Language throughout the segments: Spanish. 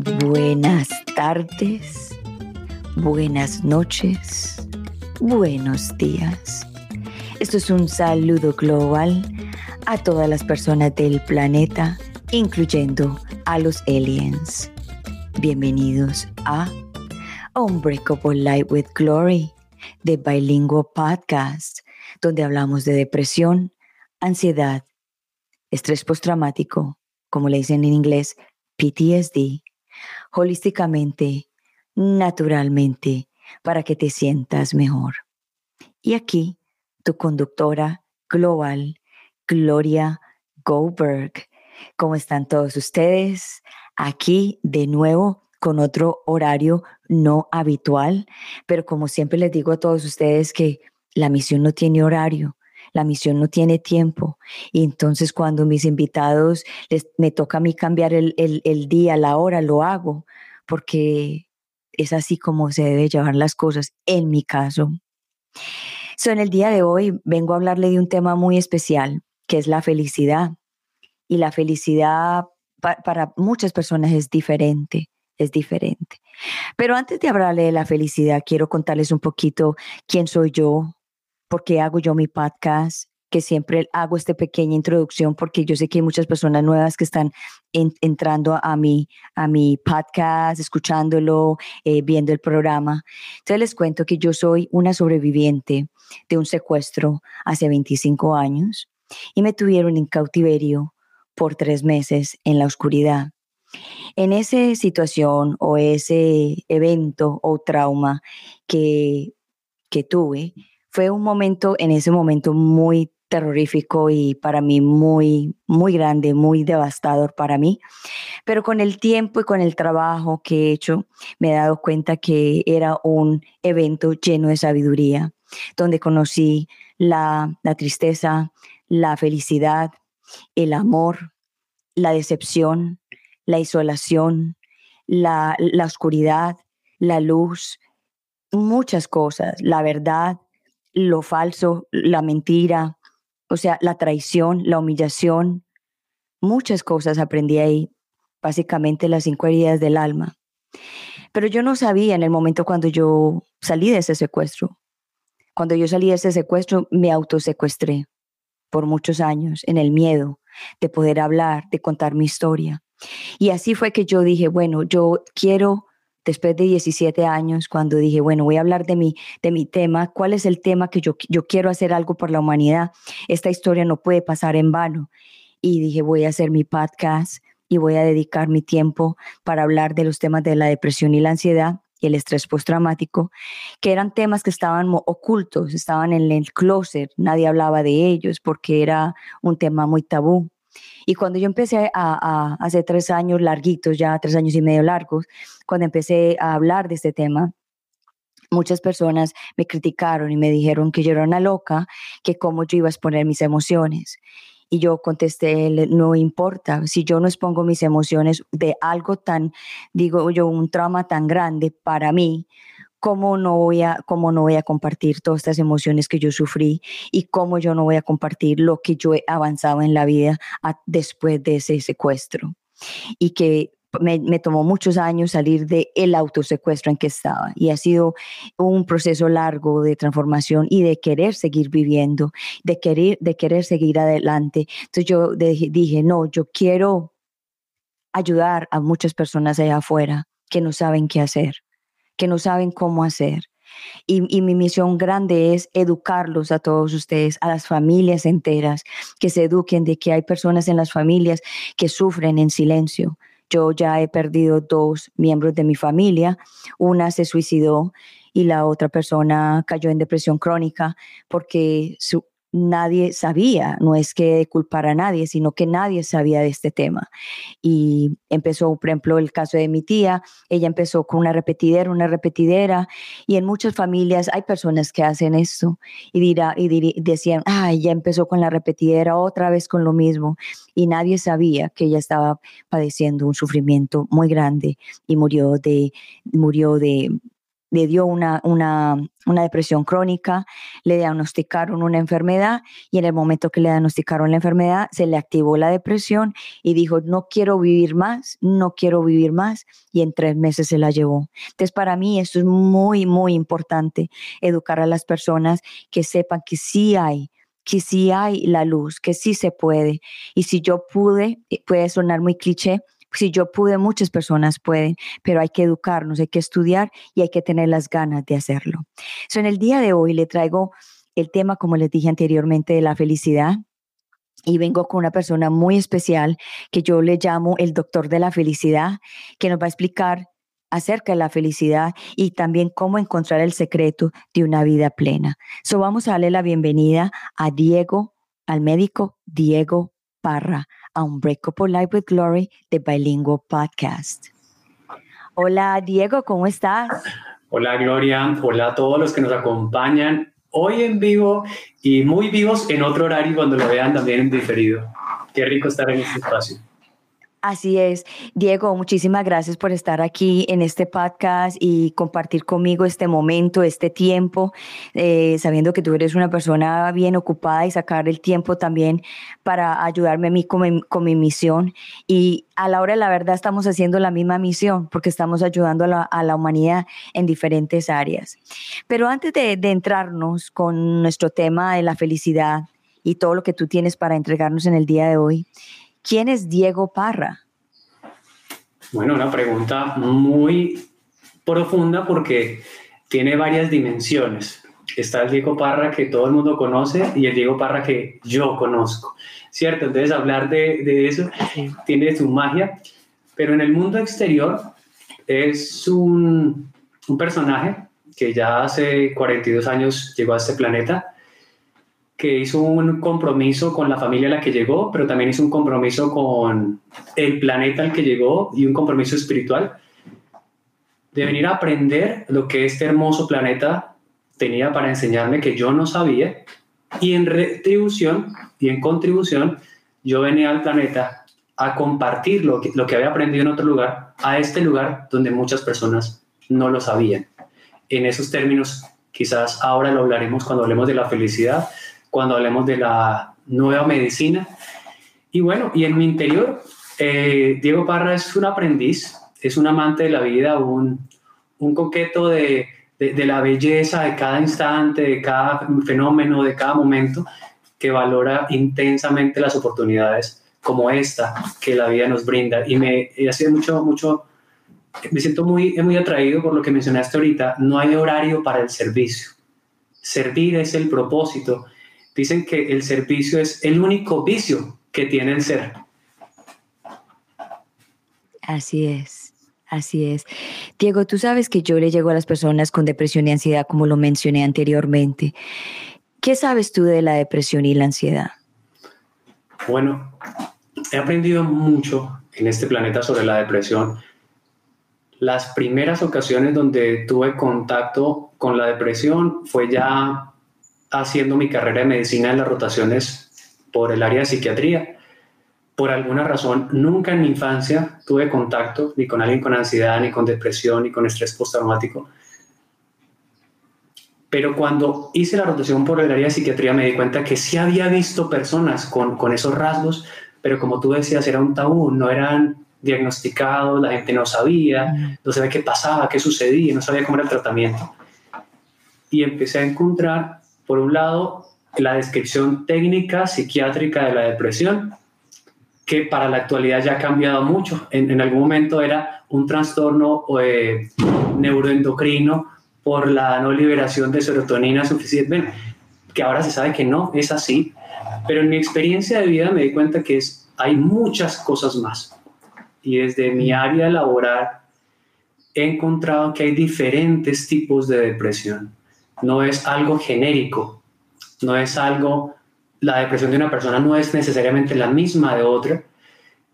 Buenas tardes, buenas noches, buenos días. Esto es un saludo global a todas las personas del planeta, incluyendo a los aliens. Bienvenidos a Unbreakable Light with Glory, de Bilingual Podcast, donde hablamos de depresión, ansiedad, estrés postraumático, como le dicen en inglés, PTSD, holísticamente, naturalmente, para que te sientas mejor. Y aquí, tu conductora global, Gloria Goldberg. ¿Cómo están todos ustedes? Aquí de nuevo con otro horario no habitual, pero como siempre les digo a todos ustedes que la misión no tiene horario, la misión no tiene tiempo. Y entonces cuando mis invitados les, me toca a mí cambiar el, el día, la hora, lo hago, porque es así como se debe llevar las cosas en mi caso. So, en el día de hoy vengo a hablarle de un tema muy especial, que es la felicidad. Y la felicidad para muchas personas es diferente, es diferente. Pero antes de hablarle de la felicidad, quiero contarles un poquito quién soy yo, por qué hago yo mi podcast, que siempre hago esta pequeña introducción porque yo sé que hay muchas personas nuevas que están entrando a mi, a mi podcast, escuchándolo, eh, viendo el programa. Entonces les cuento que yo soy una sobreviviente de un secuestro hace 25 años y me tuvieron en cautiverio por tres meses en la oscuridad. En esa situación o ese evento o trauma que, que tuve, fue un momento, en ese momento muy terrorífico y para mí muy, muy grande, muy devastador para mí. Pero con el tiempo y con el trabajo que he hecho, me he dado cuenta que era un evento lleno de sabiduría, donde conocí la, tristeza, la felicidad, el amor, la decepción, la isolación, la, la oscuridad, la luz, muchas cosas, la verdad, lo falso, la mentira, o sea, la traición, la humillación, muchas cosas aprendí ahí, básicamente las cinco heridas del alma. Pero yo no sabía en el momento cuando yo salí de ese secuestro. Cuando yo salí de ese secuestro, me autosecuestré por muchos años en el miedo de poder hablar, de contar mi historia. Y así fue que yo dije, bueno, yo quiero después de 17 años, cuando dije, bueno, voy a hablar de mi, de mi tema, cuál es el tema que yo, yo quiero hacer algo por la humanidad. Esta historia no puede pasar en vano. Y dije, voy a hacer mi podcast y voy a dedicar mi tiempo para hablar de los temas de la depresión y la ansiedad y el estrés postraumático, que eran temas que estaban ocultos, estaban en el closet, nadie hablaba de ellos porque era un tema muy tabú. Y cuando yo empecé a, hace tres años larguitos, ya tres años y medio largos, cuando empecé a hablar de este tema, muchas personas me criticaron y me dijeron que yo era una loca, que cómo yo iba a exponer mis emociones. Y yo contesté, no importa, si yo no expongo mis emociones de algo tan, digo yo, un trauma tan grande para mí, cómo no voy a, cómo no voy a compartir todas estas emociones que yo sufrí y cómo yo no voy a compartir lo que yo he avanzado en la vida después de ese secuestro. Y que me, tomó muchos años salir de el autosecuestro en que estaba y ha sido un proceso largo de transformación y de querer seguir viviendo, de querer, de querer seguir adelante. Entonces yo dije, no, yo quiero ayudar a muchas personas allá afuera que no saben qué hacer que no saben cómo hacer. Y, mi misión grande es educarlos a todos ustedes, a las familias enteras, que se eduquen de que hay personas en las familias que sufren en silencio. Yo ya he perdido dos miembros de mi familia, una se suicidó y la otra persona cayó en depresión crónica porque su, nadie sabía, no es que culpara a nadie, sino que nadie sabía de este tema. Y empezó, por ejemplo, el caso de mi tía, ella empezó con una repetidera, una repetidera, y en muchas familias hay personas que hacen esto y, dirá, y decían, ay, ya empezó con la repetidera, otra vez con lo mismo, y nadie sabía que ella estaba padeciendo un sufrimiento muy grande y murió de, murió de le dio una, una, una, depresión crónica, le diagnosticaron una enfermedad y en el momento que le diagnosticaron la enfermedad se le activó la depresión y dijo, no quiero vivir más, no quiero vivir más y en tres meses se la llevó. Entonces para mí esto es muy, muy importante, educar a las personas que sepan que sí hay que sí hay la luz, que sí se puede. Y si yo pude, eh, puede sonar muy cliché, si yo pude, muchas personas pueden, pero hay que educarnos, hay que estudiar y hay que tener las ganas de hacerlo. So, en el día de hoy le traigo el tema, como les dije anteriormente, de la felicidad. Y vengo con una persona muy especial que yo le llamo el doctor de la felicidad, que nos va a explicar acerca de la felicidad y también cómo encontrar el secreto de una vida plena. So vamos a darle la bienvenida a Diego, al médico Diego Parra a Life with Glory de Bilingual Podcast. Hola Diego, ¿cómo estás? Hola Gloria, hola a todos los que nos acompañan hoy en vivo y muy vivos en otro horario cuando lo vean también en diferido. Qué rico estar en este espacio. Así es. Diego, muchísimas gracias por estar aquí en este podcast y compartir conmigo este momento, este tiempo, eh, sabiendo que tú eres una persona bien ocupada y sacar el tiempo también para ayudarme a mí con mi, misión. Y a la hora de la verdad estamos haciendo la misma misión porque estamos ayudando a la, humanidad en diferentes áreas. Pero antes de, de entrarnos con nuestro tema de la felicidad y todo lo que tú tienes para entregarnos en el día de hoy, ¿Quién es Diego Parra? Bueno, una pregunta muy profunda porque tiene varias dimensiones. Está el Diego Parra que todo el mundo conoce y el Diego Parra que yo conozco, ¿cierto? Entonces hablar de, eso tiene su magia, pero en el mundo exterior es un, un personaje que ya hace 42 años llegó a este planeta que hizo un compromiso con la familia a la que llegó, pero también hizo un compromiso con el planeta al que llegó y un compromiso espiritual de venir a aprender lo que este hermoso planeta tenía para enseñarme que yo no sabía y en retribución y en contribución yo venía al planeta a compartir lo que, lo que había aprendido en otro lugar a este lugar donde muchas personas no lo sabían. En esos términos, quizás ahora lo hablaremos cuando hablemos de la felicidad, cuando hablemos de la nueva medicina. Y bueno, y en mi interior, eh, Diego Parra es un aprendiz, es un amante de la vida, un, un coqueto de, de, la belleza de cada instante, de cada fenómeno, de cada momento, que valora intensamente las oportunidades como esta que la vida nos brinda. Y me ha sido mucho, mucho, me siento muy, muy atraído por lo que mencionaste ahorita, no hay horario para el servicio. Servir es el propósito Dicen que el servicio es el único vicio que tiene el ser. Así es. Así es. Diego, tú sabes que yo le llego a las personas con depresión y ansiedad, como lo mencioné anteriormente. ¿Qué sabes tú de la depresión y la ansiedad? Bueno, he aprendido mucho en este planeta sobre la depresión. Las primeras ocasiones donde tuve contacto con la depresión fue ya haciendo mi carrera de medicina en las rotaciones por el área de psiquiatría. Por alguna razón, nunca en mi infancia tuve contacto ni con alguien con ansiedad, ni con depresión, ni con estrés postraumático. Pero cuando hice la rotación por el área de psiquiatría me di cuenta que sí había visto personas con, con esos rasgos, pero como tú decías, era un tabú, no eran diagnosticados, la gente no sabía, no sabía qué pasaba, qué sucedía, no sabía cómo era el tratamiento. Y empecé a encontrar por un lado, la descripción técnica psiquiátrica de la depresión, que para la actualidad ya ha cambiado mucho. En, algún momento era un trastorno eh, neuroendocrino por la no liberación de serotonina suficiente, que ahora se sabe que no es así, pero en mi experiencia de vida me di cuenta que es, hay muchas cosas más. Y desde mi área laboral he encontrado que hay diferentes tipos de depresión no es algo genérico, no es algo, la depresión de una persona no es necesariamente la misma de otra,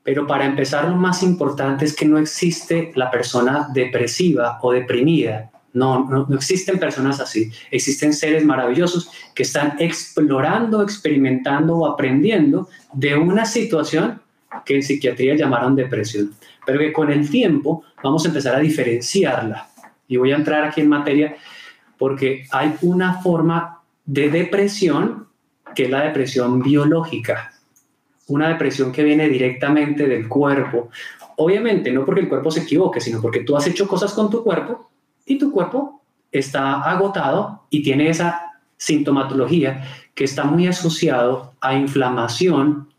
pero para empezar lo más importante es que no existe la persona depresiva o deprimida. No, no, existen personas así. Existen seres maravillosos que están explorando, experimentando o aprendiendo de una situación que en psiquiatría llamaron depresión, pero que con el tiempo vamos a empezar a diferenciarla Y voy a entrar aquí en materia porque hay una forma de depresión que es la depresión biológica. Una depresión que viene directamente del cuerpo. Obviamente, no porque el cuerpo se equivoque, sino porque tú has hecho cosas con tu cuerpo y tu cuerpo está agotado y tiene esa sintomatología que está muy asociado a inflamación,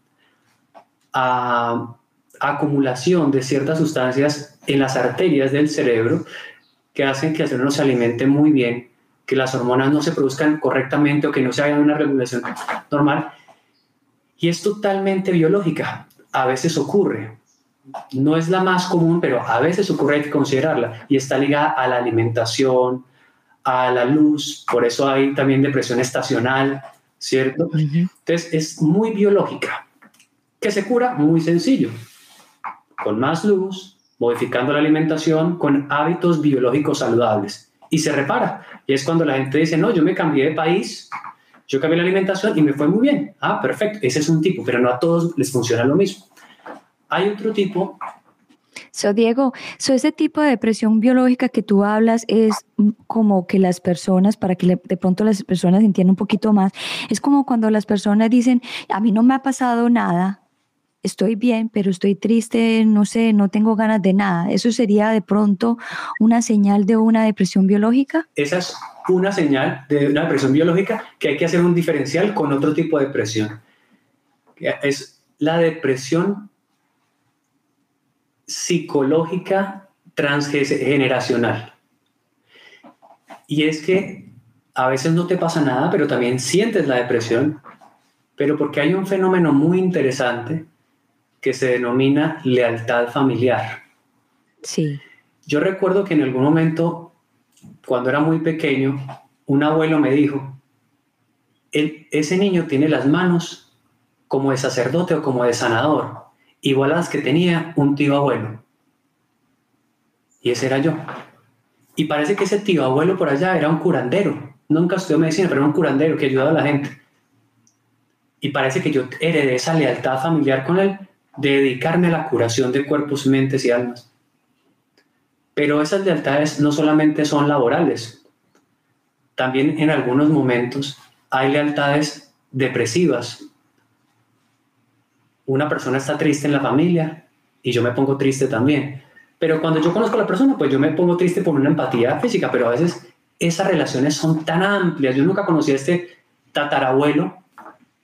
a acumulación de ciertas sustancias en las arterias del cerebro que hacen que el cerebro no se alimente muy bien, que las hormonas no se produzcan correctamente o que no se haga una regulación normal. Y es totalmente biológica. A veces ocurre. No es la más común, pero a veces ocurre, hay que considerarla. Y está ligada a la alimentación, a la luz. Por eso hay también depresión estacional, ¿cierto? Entonces es muy biológica. ¿Qué se cura? Muy sencillo con más luz, modificando la alimentación, con hábitos biológicos saludables. Y se repara. Y es cuando la gente dice, no, yo me cambié de país, yo cambié la alimentación y me fue muy bien. Ah, perfecto. Ese es un tipo, pero no a todos les funciona lo mismo. Hay otro tipo So, Diego, so ese tipo de depresión biológica que tú hablas es como que las personas, para que de pronto las personas entiendan un poquito más, es como cuando las personas dicen, a mí no me ha pasado nada, estoy bien, pero estoy triste, no sé, no tengo ganas de nada. ¿Eso sería de pronto una señal de una depresión biológica? Esa es una señal de una depresión biológica que hay que hacer un diferencial con otro tipo de depresión. Es la depresión psicológica transgeneracional. Y es que a veces no te pasa nada, pero también sientes la depresión, pero porque hay un fenómeno muy interesante que se denomina lealtad familiar. Sí. Yo recuerdo que en algún momento, cuando era muy pequeño, un abuelo me dijo, ese niño tiene las manos como de sacerdote o como de sanador, igual a las que tenía un tío abuelo. Y ese era yo. Y parece que ese tío abuelo por allá era un curandero. Nunca estudió medicina, pero era un curandero que ayudaba a la gente. Y parece que yo heredé esa lealtad familiar con él dedicarme a la curación de cuerpos, mentes y almas. Pero esas lealtades no solamente son laborales, también en algunos momentos hay lealtades depresivas. Una persona está triste en la familia y yo me pongo triste también. Pero cuando yo conozco a la persona, pues yo me pongo triste por una empatía física, pero a veces esas relaciones son tan amplias. Yo nunca conocí a este tatarabuelo,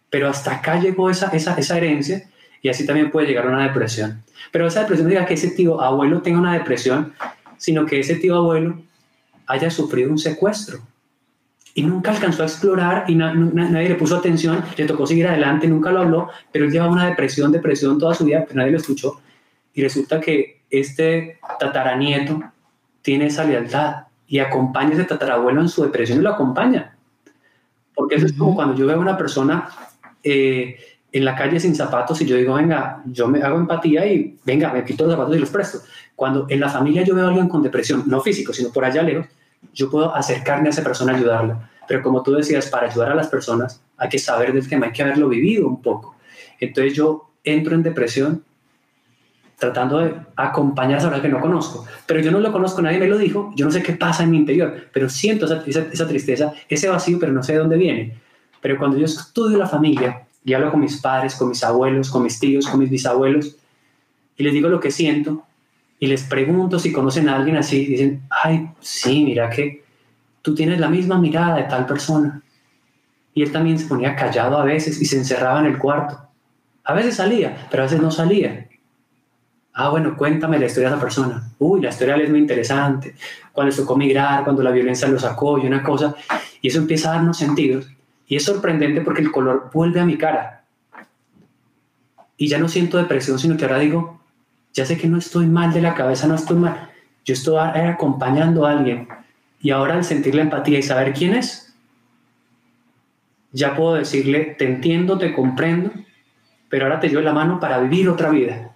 pero hasta acá llegó esa, esa, esa herencia y así también puede llegar a una depresión. Pero esa depresión no diga que ese tío abuelo tenga una depresión, sino que ese tío abuelo haya sufrido un secuestro y nunca alcanzó a explorar y nadie le puso atención, le tocó seguir adelante, nunca lo habló, pero él llevaba una depresión, depresión toda su vida, pero nadie lo escuchó. Y resulta que este tataranieto tiene esa lealtad y acompaña a ese tatarabuelo en su depresión y lo acompaña. Porque eso es como cuando yo veo a una persona eh, en la calle sin zapatos y yo digo, venga, yo me hago empatía y venga, me quito los zapatos y los presto. Cuando en la familia yo veo a alguien con depresión, no físico, sino por allá lejos, yo puedo acercarme a esa persona, ayudarla. Pero como tú decías, para ayudar a las personas hay que saber del tema, hay que haberlo vivido un poco. Entonces yo entro en depresión tratando de acompañar a esa que no conozco. Pero yo no lo conozco, nadie me lo dijo, yo no sé qué pasa en mi interior, pero siento esa, esa tristeza, ese vacío, pero no sé de dónde viene. Pero cuando yo estudio la familia, y hablo con mis padres, con mis abuelos, con mis tíos, con mis bisabuelos, y les digo lo que siento, y les pregunto si conocen a alguien así, dicen, ay, sí, mira que tú tienes la misma mirada de tal persona. Y él también se ponía callado a veces y se encerraba en el cuarto. A veces salía, pero a veces no salía. Ah, bueno, cuéntame la historia de esa persona. Uy, la historia es muy interesante. Cuando tocó migrar, cuando la violencia lo sacó y una cosa. Y eso empieza a darnos sentidos. Y es sorprendente porque el color vuelve a mi cara. Y ya no siento depresión, sino que ahora digo, ya sé que no estoy mal de la cabeza, no estoy mal. Yo estoy acompañando a alguien. Y ahora al sentir la empatía y saber quién es, ya puedo decirle, te entiendo, te comprendo, pero ahora te llevo la mano para vivir otra vida.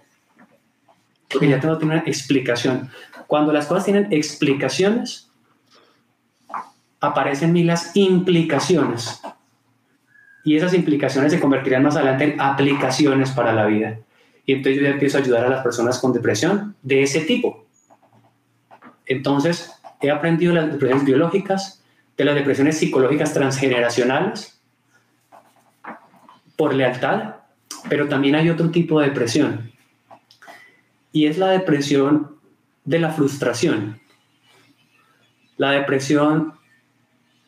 Porque ya tengo una explicación. Cuando las cosas tienen explicaciones, aparecen en mí las implicaciones y esas implicaciones se convertirán más adelante en aplicaciones para la vida. Y entonces yo empiezo a ayudar a las personas con depresión de ese tipo. Entonces, He aprendido las depresiones biológicas, de las depresiones psicológicas transgeneracionales, por lealtad, pero también hay otro tipo de depresión. Y es la depresión de la frustración. La depresión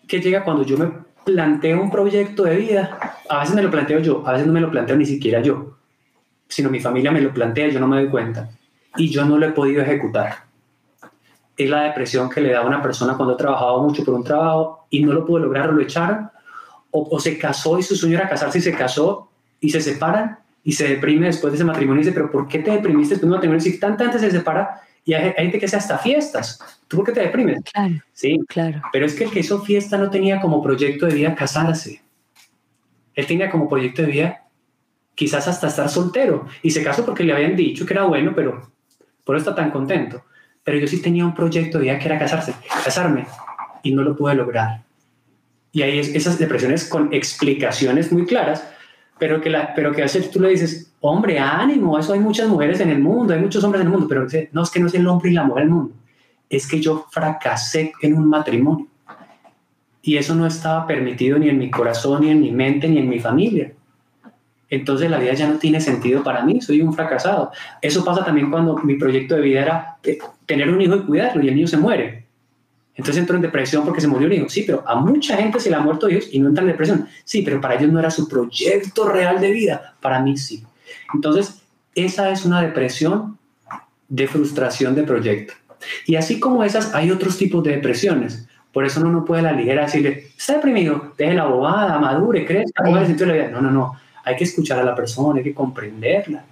que llega cuando yo me planteo un proyecto de vida. A veces me lo planteo yo, a veces no me lo planteo ni siquiera yo, sino mi familia me lo plantea yo no me doy cuenta. Y yo no lo he podido ejecutar. Es la depresión que le da a una persona cuando ha trabajado mucho por un trabajo y no lo pudo lograr o lo echaron, o, o se casó y su sueño era casarse y se casó y se separan y se deprime después de ese matrimonio y dice, pero ¿por qué te deprimiste después de un matrimonio? Si tanta antes se separa y hay, gente que hace hasta fiestas. ¿Tú por qué te deprimes? Claro. Sí, claro. Pero es que el que hizo fiesta no tenía como proyecto de vida casarse. Él tenía como proyecto de vida quizás hasta estar soltero. Y se casó porque le habían dicho que era bueno, pero por eso está tan contento. Pero yo sí tenía un proyecto de vida que era casarse, casarme, y no lo pude lograr. Y hay esas depresiones con explicaciones muy claras, pero que, la, pero que a veces tú le dices, hombre, ánimo, eso hay muchas mujeres en el mundo, hay muchos hombres en el mundo, pero no es que no es el hombre y la mujer del mundo, es que yo fracasé en un matrimonio. Y eso no estaba permitido ni en mi corazón, ni en mi mente, ni en mi familia. Entonces la vida ya no tiene sentido para mí, soy un fracasado. Eso pasa también cuando mi proyecto de vida era eh, tener un hijo y cuidarlo y el niño se muere. Entonces entro en depresión porque se murió un hijo. Sí, pero a mucha gente se le ha muerto hijos y no entra en depresión. Sí, pero para ellos no era su proyecto real de vida. Para mí sí. Entonces, esa es una depresión de frustración de proyecto. Y así como esas, hay otros tipos de depresiones. Por eso uno no puede a la ligera decirle, está deprimido, deje la bobada, madure, crezca, ponga el sentido de la vida. No, no, no. Hay que escuchar a la persona, hay que comprenderla.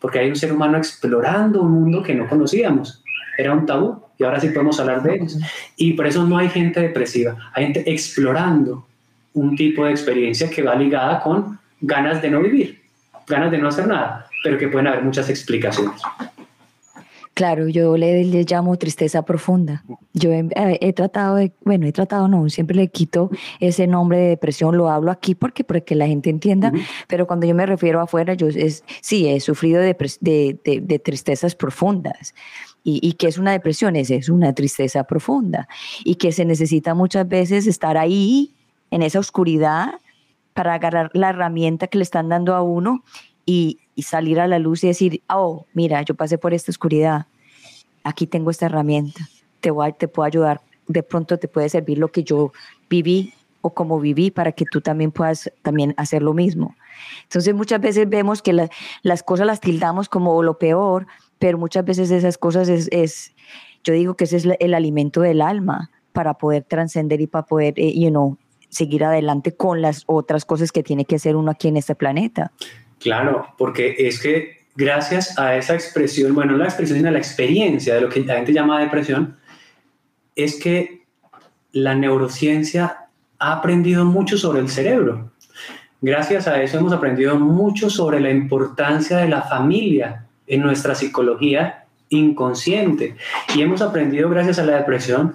Porque hay un ser humano explorando un mundo que no conocíamos. Era un tabú y ahora sí podemos hablar de ellos. Y por eso no hay gente depresiva, hay gente explorando un tipo de experiencia que va ligada con ganas de no vivir, ganas de no hacer nada, pero que pueden haber muchas explicaciones. Claro, yo le, llamo tristeza profunda. Yo he, tratado de, bueno, he tratado, no, siempre le quito ese nombre de depresión, lo hablo aquí porque, porque la gente entienda, pero cuando yo me refiero afuera, yo es, sí, he sufrido de, de, de tristezas profundas, y, que es una depresión, es, es una tristeza profunda y que se necesita muchas veces estar ahí en esa oscuridad para agarrar la herramienta que le están dando a uno y, salir a la luz y decir, oh, mira, yo pasé por esta oscuridad, aquí tengo esta herramienta, te, voy, te puedo ayudar, de pronto te puede servir lo que yo viví o como viví para que tú también puedas también hacer lo mismo. Entonces muchas veces vemos que las cosas las tildamos como lo peor, pero muchas veces esas cosas es, yo digo que ese es el alimento del alma para poder trascender y para poder, eh, you seguir adelante con las otras cosas que tiene que hacer uno aquí en este planeta. Claro, porque es que gracias a esa expresión, bueno, no la expresión, sino la experiencia de lo que la gente llama depresión, es que la neurociencia ha aprendido mucho sobre el cerebro. Gracias a eso hemos aprendido mucho sobre la importancia de la familia en nuestra psicología inconsciente. Y hemos aprendido, gracias a la depresión,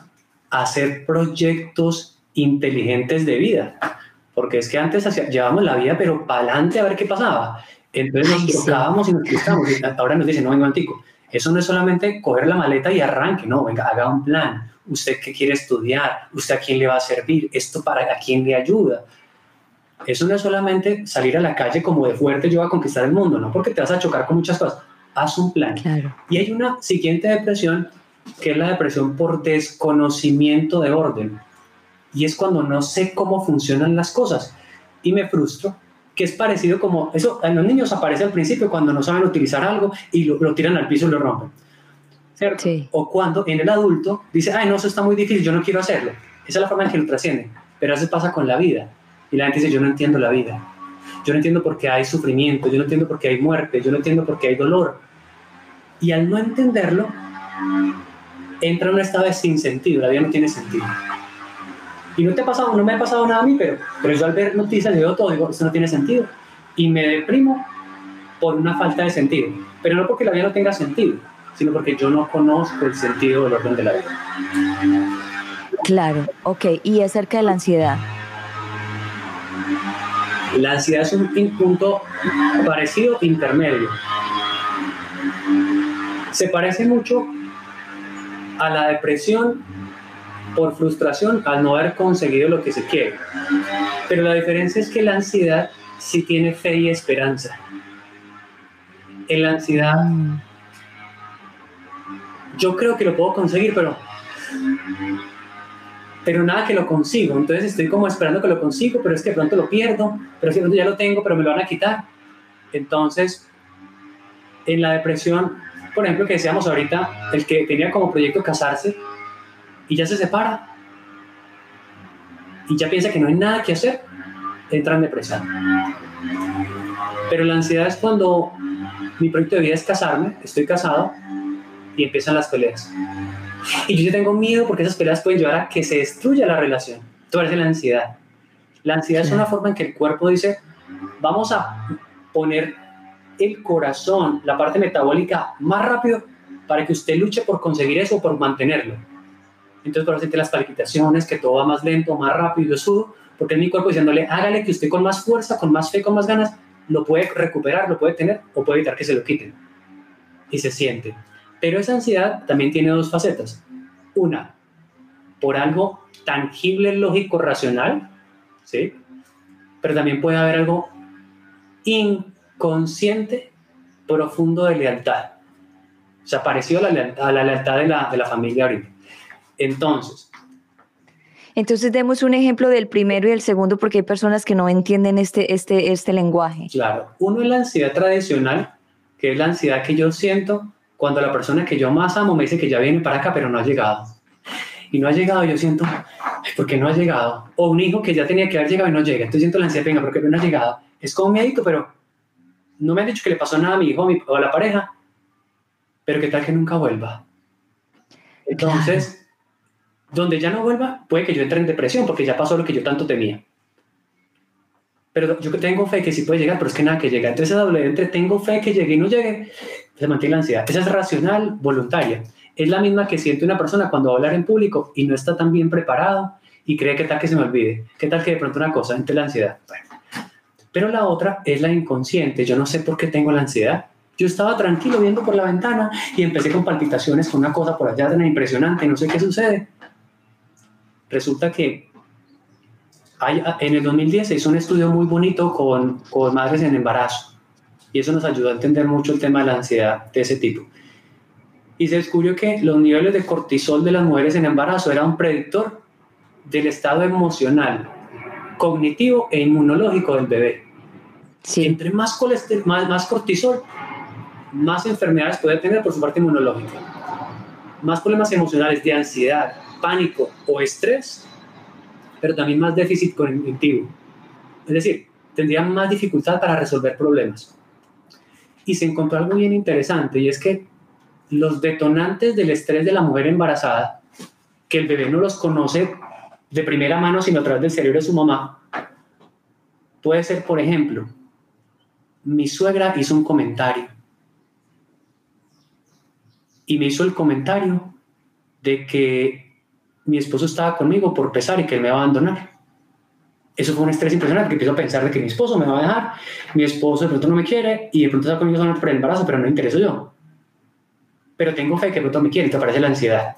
a hacer proyectos inteligentes de vida. Porque es que antes llevábamos la vida, pero para adelante a ver qué pasaba. Entonces nos tocábamos y nos frustramos. ahora nos dicen, no, venga, antico. Eso no es solamente coger la maleta y arranque, no, venga, haga un plan. Usted qué quiere estudiar, usted a quién le va a servir, esto para a quién le ayuda. Eso no es solamente salir a la calle como de fuerte yo a conquistar el mundo, no porque te vas a chocar con muchas cosas haz un plan. Y hay una siguiente depresión que es la depresión por desconocimiento de orden. Y es cuando no sé cómo funcionan las cosas y me frustro, que es parecido como, eso en los niños aparece al principio cuando no saben utilizar algo y lo, tiran al piso y lo rompen. ¿Cierto? O cuando en el adulto dice, ay, no, eso está muy difícil, yo no quiero hacerlo. Esa es la forma en que lo trasciende. Pero eso pasa con la vida. Y la gente dice, yo no entiendo la vida yo no entiendo por qué hay sufrimiento, yo no entiendo por qué hay muerte, yo no entiendo por qué hay dolor. Y al no entenderlo, entra en un estado de sin sentido, la vida no tiene sentido. Y no te ha pasado, no me ha pasado nada a mí, pero, pero yo al ver noticias veo todo, digo, eso no tiene sentido. Y me deprimo por una falta de sentido. Pero no porque la vida no tenga sentido, sino porque yo no conozco el sentido del orden de la vida. Claro, ok. Y acerca de la ansiedad. La ansiedad es un punto parecido intermedio. Se parece mucho a la depresión por frustración al no haber conseguido lo que se quiere. Pero la diferencia es que la ansiedad sí tiene fe y esperanza. En la ansiedad, yo creo que lo puedo conseguir, pero pero nada que lo consigo. Entonces estoy como esperando que lo consigo, pero es que pronto lo pierdo, pero es que ya lo tengo, pero me lo van a quitar. Entonces, en la depresión, por ejemplo, que decíamos ahorita, el que tenía como proyecto casarse y ya se separa y ya piensa que no hay nada que hacer, entra en depresión. Pero la ansiedad es cuando mi proyecto de vida es casarme, estoy casado y empiezan las peleas. Y yo tengo miedo porque esas peleas pueden llevar a que se destruya la relación. Esto parece la ansiedad. La ansiedad es una forma en que el cuerpo dice, vamos a poner el corazón, la parte metabólica, más rápido para que usted luche por conseguir eso, por mantenerlo. Entonces, por eso las palpitaciones, que todo va más lento, más rápido, yo sudo, porque es mi cuerpo diciéndole, hágale que usted con más fuerza, con más fe, con más ganas, lo puede recuperar, lo puede tener o puede evitar que se lo quiten. Y se siente. Pero esa ansiedad también tiene dos facetas. Una, por algo tangible, lógico, racional, ¿sí? Pero también puede haber algo inconsciente, profundo de lealtad. O sea, parecido a la lealtad, la lealtad de, la, de la familia ahorita. Entonces, entonces demos un ejemplo del primero y el segundo porque hay personas que no entienden este, este, este lenguaje. Claro, uno es la ansiedad tradicional, que es la ansiedad que yo siento cuando la persona que yo más amo me dice que ya viene para acá, pero no ha llegado. Y no ha llegado, yo siento, ¿por qué no ha llegado? O un hijo que ya tenía que haber llegado y no llega. Entonces siento la ansiedad, venga, ¿por qué no ha llegado? Es como médico, pero no me han dicho que le pasó nada a mi hijo o a la pareja, pero qué tal que nunca vuelva. Entonces, donde ya no vuelva, puede que yo entre en depresión porque ya pasó lo que yo tanto temía. Pero yo tengo fe que sí puede llegar, pero es que nada que llega. Entonces, doble entre tengo fe que llegue y no llegue, se mantiene la ansiedad. Esa es racional, voluntaria. Es la misma que siente una persona cuando va a hablar en público y no está tan bien preparado y cree que tal que se me olvide, que tal que de pronto una cosa, entre la ansiedad. Pero la otra es la inconsciente. Yo no sé por qué tengo la ansiedad. Yo estaba tranquilo viendo por la ventana y empecé con palpitaciones, con una cosa por allá tan impresionante, no sé qué sucede. Resulta que hay, en el 2010 se hizo un estudio muy bonito con, con madres en embarazo y eso nos ayudó a entender mucho el tema de la ansiedad de ese tipo. Y se descubrió que los niveles de cortisol de las mujeres en embarazo era un predictor del estado emocional, cognitivo e inmunológico del bebé. Sí. Entre más, colesterol, más, más cortisol, más enfermedades puede tener por su parte inmunológica. Más problemas emocionales de ansiedad, pánico o estrés, pero también más déficit cognitivo. Es decir, tendrían más dificultad para resolver problemas y se encontró algo bien interesante y es que los detonantes del estrés de la mujer embarazada, que el bebé no los conoce de primera mano sino a través del cerebro de su mamá, puede ser, por ejemplo, mi suegra hizo un comentario y me hizo el comentario de que mi esposo estaba conmigo por pesar y que él me va a abandonar. Eso fue un estrés impresionante, que empiezo a pensar de que mi esposo me va a dejar, mi esposo de pronto no me quiere y de pronto está conmigo por el embarazo, pero no intereso yo. Pero tengo fe que de pronto me quiere y te aparece la ansiedad.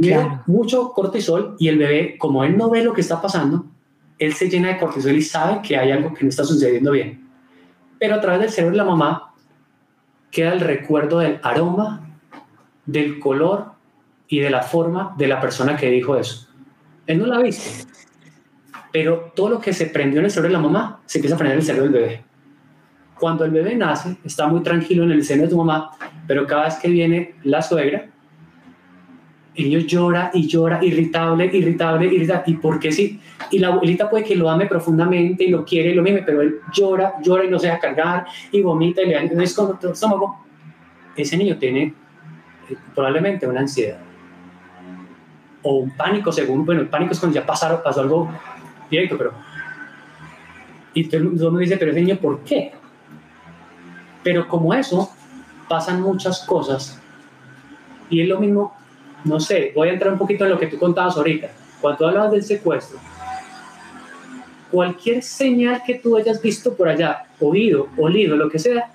Claro. Mucho cortisol y el bebé, como él no ve lo que está pasando, él se llena de cortisol y sabe que hay algo que no está sucediendo bien. Pero a través del cerebro de la mamá queda el recuerdo del aroma, del color y de la forma de la persona que dijo eso. Él no la ha visto, pero todo lo que se prendió en el cerebro de la mamá se empieza a prender en el cerebro del bebé. Cuando el bebé nace, está muy tranquilo en el seno de tu mamá, pero cada vez que viene la suegra, el niño llora y llora, irritable, irritable, irritable. ¿Y por qué sí? Y la abuelita puede que lo ame profundamente y lo quiere y lo mime, pero él llora, llora y no se deja cargar y vomita y le da un estómago. Ese niño tiene eh, probablemente una ansiedad o un pánico, según, bueno, el pánico es cuando ya pasaron, pasó algo directo, pero... Y todo el mundo dice, pero ese niño, ¿por qué? Pero como eso, pasan muchas cosas. Y es lo mismo, no sé, voy a entrar un poquito en lo que tú contabas ahorita. Cuando hablabas del secuestro, cualquier señal que tú hayas visto por allá, oído, olido, lo que sea,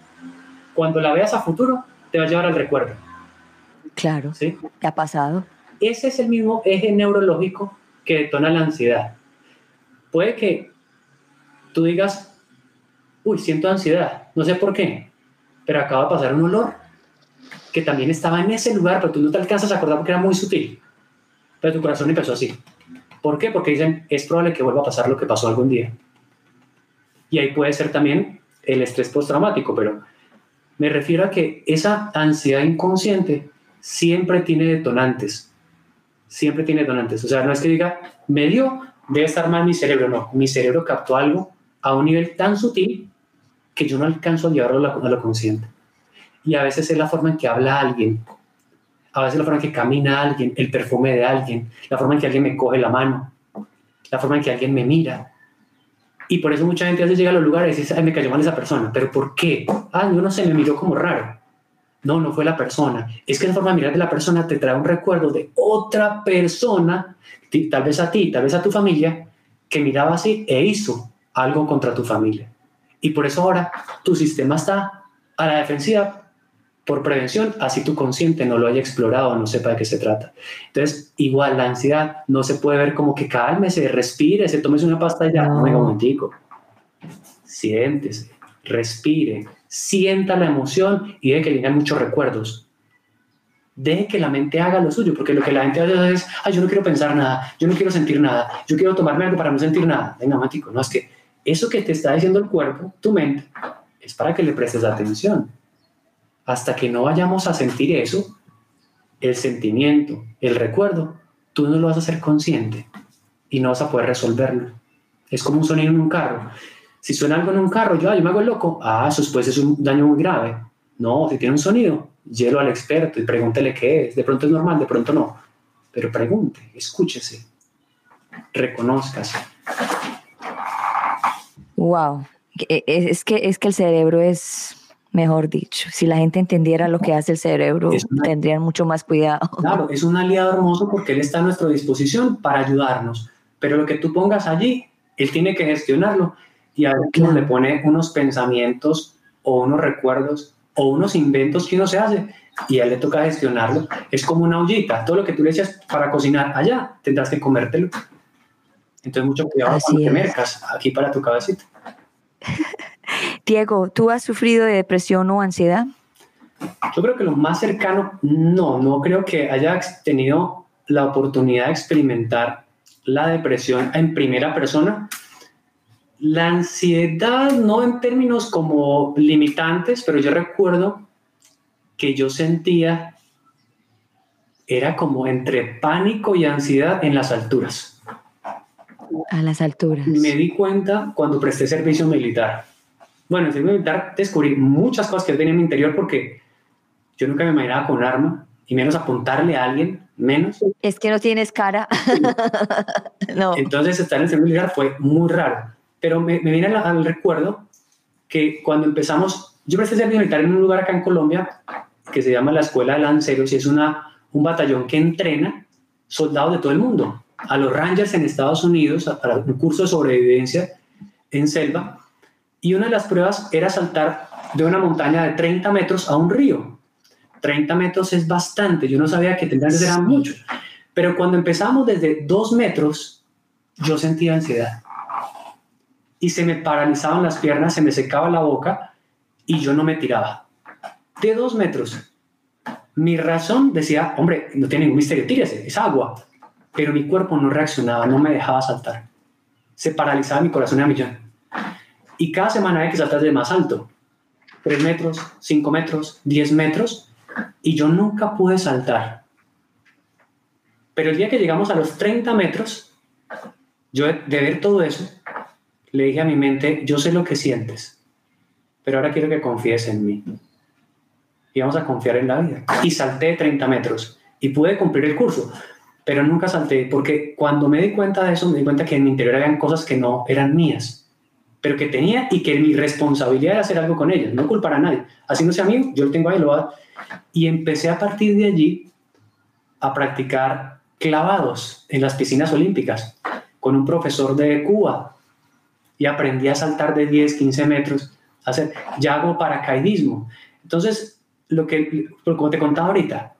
cuando la veas a futuro, te va a llevar al recuerdo. Claro. ¿Sí? ¿Qué ha pasado? Ese es el mismo eje neurológico que detona la ansiedad. Puede que tú digas, uy, siento ansiedad, no sé por qué, pero acaba de pasar un olor que también estaba en ese lugar, pero tú no te alcanzas a acordar porque era muy sutil. Pero tu corazón empezó así. ¿Por qué? Porque dicen, es probable que vuelva a pasar lo que pasó algún día. Y ahí puede ser también el estrés postraumático, pero me refiero a que esa ansiedad inconsciente siempre tiene detonantes. Siempre tiene detonantes. O sea, no es que diga, me dio, debe estar mal mi cerebro. No, mi cerebro captó algo a un nivel tan sutil que yo no alcanzo a llevarlo a lo consciente. Y a veces es la forma en que habla alguien, a veces la forma en que camina alguien, el perfume de alguien, la forma en que alguien me coge la mano, la forma en que alguien me mira. Y por eso mucha gente a veces llega a los lugares y dice, ay, me cayó mal esa persona. ¿Pero por qué? Ah, yo no sé, me miró como raro. No, no fue la persona. Es que la forma de mirar de la persona te trae un recuerdo de otra persona, tal vez a ti, tal vez a tu familia, que miraba así e hizo algo contra tu familia. Y por eso ahora tu sistema está a la defensiva por prevención, así tu consciente no lo haya explorado, no sepa de qué se trata. Entonces, igual la ansiedad no se puede ver como que cálmese, respire, se tomes una pasta ya, no, un momentico. Siéntese, respire, sienta la emoción y deje que le muchos recuerdos. Deje que la mente haga lo suyo, porque lo que la gente hace es, ay, yo no quiero pensar nada, yo no quiero sentir nada, yo quiero tomarme algo para no sentir nada. Venga, momentico, no es que eso que te está diciendo el cuerpo, tu mente, es para que le prestes atención hasta que no vayamos a sentir eso, el sentimiento, el recuerdo, tú no lo vas a hacer consciente y no vas a poder resolverlo. Es como un sonido en un carro. Si suena algo en un carro, yo, yo me hago el loco. Ah, eso pues es un daño muy grave. No, si tiene un sonido, llévelo al experto y pregúntele qué es. De pronto es normal, de pronto no. Pero pregunte, escúchese, reconózcase. Wow. Es que, es que el cerebro es mejor dicho. Si la gente entendiera lo que hace el cerebro, tendrían mucho más cuidado. Claro, es un aliado hermoso porque él está a nuestra disposición para ayudarnos, pero lo que tú pongas allí, él tiene que gestionarlo y a veces le pone unos pensamientos o unos recuerdos o unos inventos que uno se hace y a él le toca gestionarlo. Es como una ollita, todo lo que tú le echas para cocinar allá, tendrás que comértelo. Entonces mucho cuidado con te mercas aquí para tu cabecita. Diego, ¿tú has sufrido de depresión o ansiedad? Yo creo que lo más cercano, no, no creo que haya tenido la oportunidad de experimentar la depresión en primera persona. La ansiedad, no en términos como limitantes, pero yo recuerdo que yo sentía, era como entre pánico y ansiedad en las alturas. A las alturas. Me di cuenta cuando presté servicio militar bueno, en segundo militar descubrí muchas cosas que tenía en mi interior porque yo nunca me imaginaba con un arma y menos apuntarle a alguien, menos. Es que no tienes cara. no. Entonces estar en el segundo militar fue muy raro. Pero me, me viene al, recuerdo que cuando empezamos, yo presté servicio militar en un lugar acá en Colombia que se llama la Escuela de Lanceros y es una, un batallón que entrena soldados de todo el mundo. A los Rangers en Estados Unidos, para un curso de sobrevivencia en selva, y una de las pruebas era saltar de una montaña de 30 metros a un río. 30 metros es bastante, yo no sabía que tendrían que ser muchos. Pero cuando empezamos desde 2 metros, yo sentía ansiedad. Y se me paralizaban las piernas, se me secaba la boca y yo no me tiraba. De 2 metros. Mi razón decía, hombre, no tiene ningún misterio, tírese, es agua. Pero mi cuerpo no reaccionaba, no me dejaba saltar. Se paralizaba mi corazón a millón y cada semana hay que saltar de más alto. 3 metros, 5 metros, 10 metros, y yo nunca pude saltar. Pero el día que llegamos a los 30 metros, yo de ver todo eso, le dije a mi mente, yo sé lo que sientes, pero ahora quiero que confíes en mí. Y vamos a confiar en la vida. Y salté 30 metros y pude cumplir el curso, pero nunca salté porque cuando me di cuenta de eso, me di cuenta que en mi interior habían cosas que no eran mías pero que tenía y que mi responsabilidad era hacer algo con ellas, no culpar a nadie. Así no sea mío, yo lo tengo ahí, lo va Y empecé a partir de allí a practicar clavados en las piscinas olímpicas con un profesor de Cuba y aprendí a saltar de 10, 15 metros, hacer, ya hago paracaidismo. Entonces, lo que, como te contaba ahorita,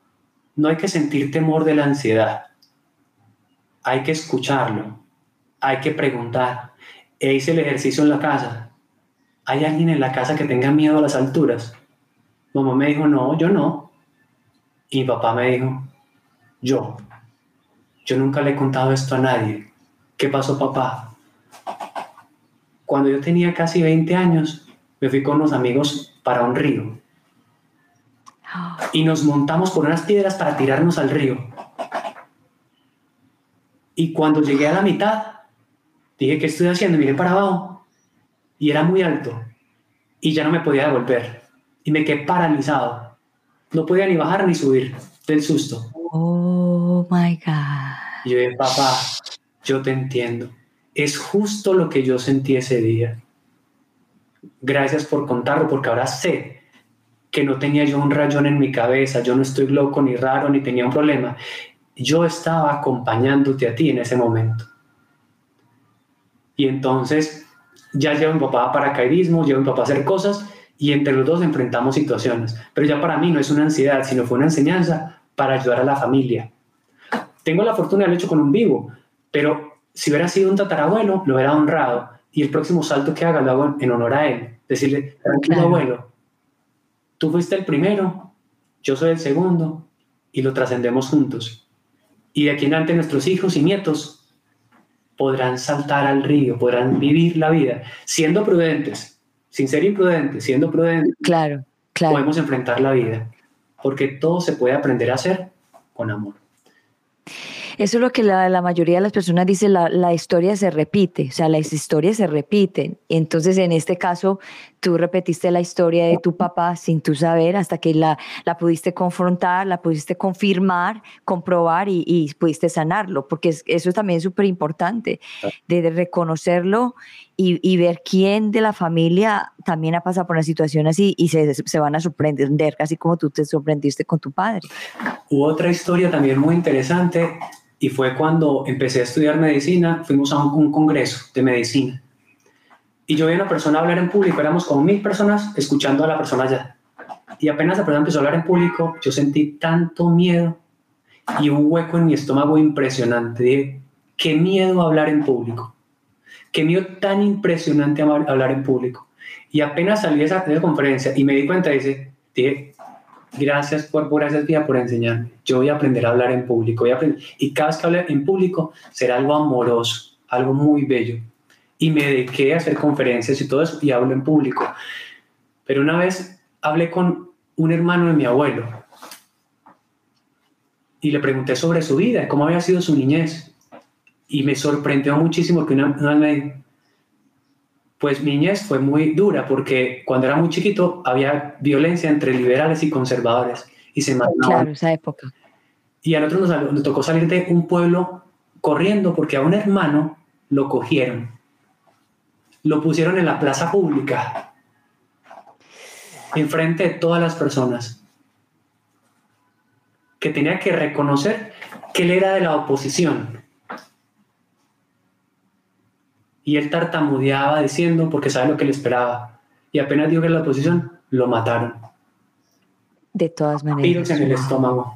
no hay que sentir temor de la ansiedad. Hay que escucharlo. Hay que preguntar. E hice el ejercicio en la casa. ¿Hay alguien en la casa que tenga miedo a las alturas? Mamá me dijo, no, yo no. Y papá me dijo, yo. Yo nunca le he contado esto a nadie. ¿Qué pasó, papá? Cuando yo tenía casi 20 años, me fui con unos amigos para un río. Y nos montamos por unas piedras para tirarnos al río. Y cuando llegué a la mitad, dije, ¿qué estoy haciendo? Miré para abajo. Y era muy alto. Y ya no me podía devolver. Y me quedé paralizado. No podía ni bajar ni subir del susto. Oh, my God. Y yo dije, papá, yo te entiendo. Es justo lo que yo sentí ese día. Gracias por contarlo, porque ahora sé que no tenía yo un rayón en mi cabeza, yo no estoy loco ni raro, ni tenía un problema. Yo estaba acompañándote a ti en ese momento. Y entonces ya llevo mi papá a paracaidismo, llevo mi papá a hacer cosas y entre los dos enfrentamos situaciones. Pero ya para mí no es una ansiedad, sino fue una enseñanza para ayudar a la familia. Tengo la fortuna de haberlo hecho con un vivo, pero si hubiera sido un tatarabuelo, lo hubiera honrado y el próximo salto que haga lo hago en honor a él. Decirle, tranquilo abuelo, tú fuiste el primero, yo soy el segundo y lo trascendemos juntos. Y de aquí en adelante nuestros hijos y nietos podrán saltar al río, podrán vivir la vida, siendo prudentes, sin ser imprudentes, siendo prudentes. Claro, claro. Podemos enfrentar la vida, porque todo se puede aprender a hacer con amor. Eso es lo que la, mayoría de las personas dicen, la, la, historia se repite, o sea, las historias se repiten. Entonces, en este caso, tú repetiste la historia de tu papá sin tu saber hasta que la, la pudiste confrontar, la pudiste confirmar, comprobar y, y pudiste sanarlo, porque eso también es súper importante, de, reconocerlo y, y, ver quién de la familia también ha pasado por una situación así y se, se van a sorprender, casi como tú te sorprendiste con tu padre. Hubo otra historia también muy interesante y fue cuando empecé a estudiar medicina, fuimos a un, congreso de medicina. Y yo vi a una persona hablar en público, éramos como mil personas escuchando a la persona allá. Y apenas la persona empezó a hablar en público, yo sentí tanto miedo y un hueco en mi estómago impresionante. Dije, qué miedo hablar en público. Qué miedo tan impresionante hablar en público. Y apenas salí de esa, de esa conferencia y me di cuenta, dice, dije, gracias por, gracias Pía por enseñarme. Yo voy a aprender a hablar en público. Voy a aprender, y cada vez que hable en público será algo amoroso, algo muy bello. Y me dediqué a hacer conferencias y todo eso y hablo en público. Pero una vez hablé con un hermano de mi abuelo y le pregunté sobre su vida, cómo había sido su niñez. Y me sorprendió muchísimo que una, una vez pues mi niñez fue muy dura porque cuando era muy chiquito había violencia entre liberales y conservadores y se mataban. Claro, esa época. Y a nosotros nos, tocó salir de un pueblo corriendo porque a un hermano lo cogieron. Lo pusieron en la plaza pública, enfrente de todas las personas, que tenía que reconocer que él era de la oposición y él tartamudeaba diciendo porque sabe lo que le esperaba. Y apenas dio que la posición, lo mataron. De todas maneras. en el estómago.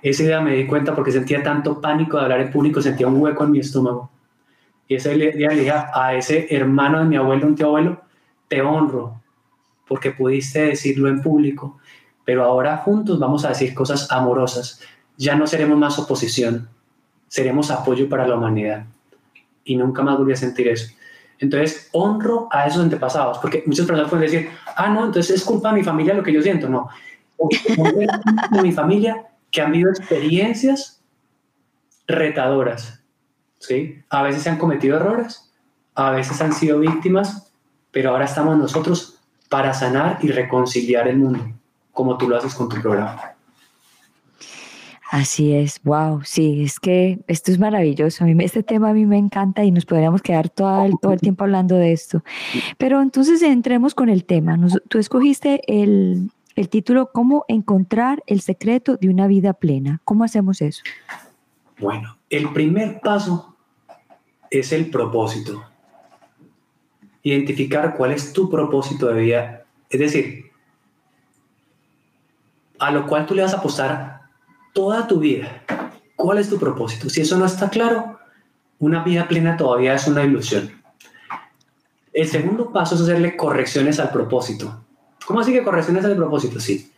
Ese día me di cuenta porque sentía tanto pánico de hablar en público, sentía un hueco en mi estómago. Y ese día le dije a ese hermano de mi abuelo, un tío abuelo, te honro porque pudiste decirlo en público, pero ahora juntos vamos a decir cosas amorosas. Ya no seremos más oposición, seremos apoyo para la humanidad y nunca más volví a sentir eso. Entonces, honro a esos antepasados, porque muchas personas pueden decir, ah, no, entonces es culpa de mi familia lo que yo siento. No, de mi familia que han vivido experiencias retadoras, ¿sí? A veces se han cometido errores, a veces han sido víctimas, pero ahora estamos nosotros para sanar y reconciliar el mundo, como tú lo haces con tu programa. Así es, wow, sí, es que esto es maravilloso. A mí este tema a mí me encanta y nos podríamos quedar todo el, todo el tiempo hablando de esto. Pero entonces entremos con el tema. tú escogiste el, el título ¿Cómo encontrar el secreto de una vida plena? ¿Cómo hacemos eso? Bueno, el primer paso es el propósito. Identificar cuál es tu propósito de vida. Es decir, a lo cual tú le vas a apostar toda tu vida, ¿cuál es tu propósito? Si eso no está claro, una vida plena todavía es una ilusión. El segundo paso es hacerle correcciones al propósito. ¿Cómo así que correcciones al propósito? Sí.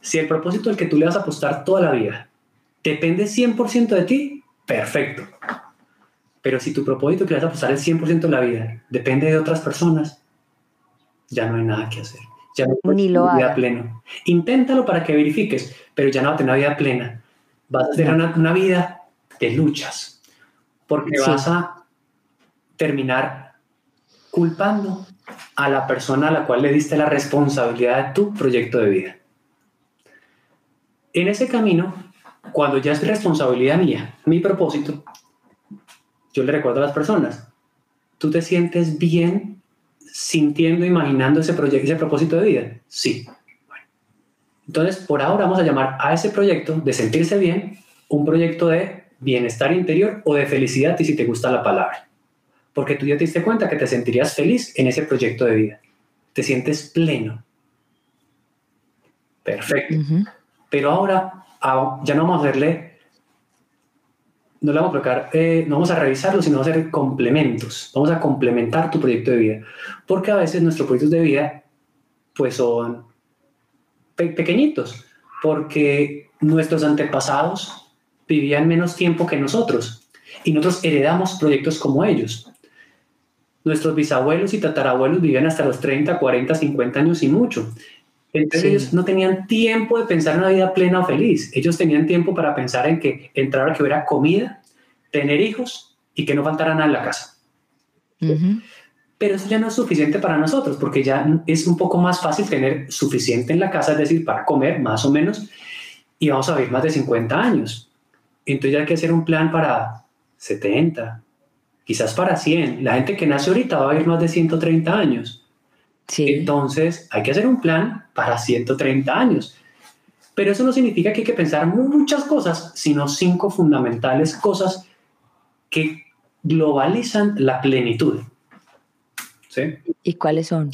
Si el propósito al que tú le vas a apostar toda la vida depende 100% de ti, perfecto. Pero si tu propósito que le vas a apostar el 100% de la vida depende de otras personas, ya no hay nada que hacer. Ya no Ni lo vida pleno. Inténtalo para que verifiques, pero ya no vas a tener una vida plena. Vas a tener una, vida de luchas, porque vas a terminar culpando a la persona a la cual le diste la responsabilidad de tu proyecto de vida. En ese camino, cuando ya es responsabilidad mía, mi propósito, yo le recuerdo a las personas, tú te sientes bien sintiendo, imaginando ese proyecto, ese propósito de vida. Sí. Entonces, por ahora vamos a llamar a ese proyecto de sentirse bien un proyecto de bienestar interior o de felicidad, y si te gusta la palabra. Porque tú ya te diste cuenta que te sentirías feliz en ese proyecto de vida. Te sientes pleno. Perfecto. Pero ahora ya no vamos a hacerle no vamos a colocar, eh, no vamos a revisarlo, sino vamos a hacer complementos. Vamos a complementar tu proyecto de vida. Porque a veces nuestros proyectos de vida, pues son pequeñitos, porque nuestros antepasados vivían menos tiempo que nosotros y nosotros heredamos proyectos como ellos. Nuestros bisabuelos y tatarabuelos vivían hasta los 30, 40, 50 años y mucho. Entonces ellos no tenían tiempo de pensar en una vida plena o feliz. Ellos tenían tiempo para pensar en que entrar a que hubiera comida, tener hijos y que no faltara nada en la casa. Pero eso ya no es suficiente para nosotros porque ya es un poco más fácil tener suficiente en la casa, es decir, para comer más o menos, y vamos a vivir más de 50 años. Entonces ya hay que hacer un plan para 70, quizás para 100. La gente que nace ahorita va a vivir más de 130 años. Entonces, hay que hacer un plan para 130 años. Pero eso no significa que hay que pensar muchas cosas, sino cinco fundamentales cosas que globalizan la plenitud. ¿Sí? ¿Y cuáles son?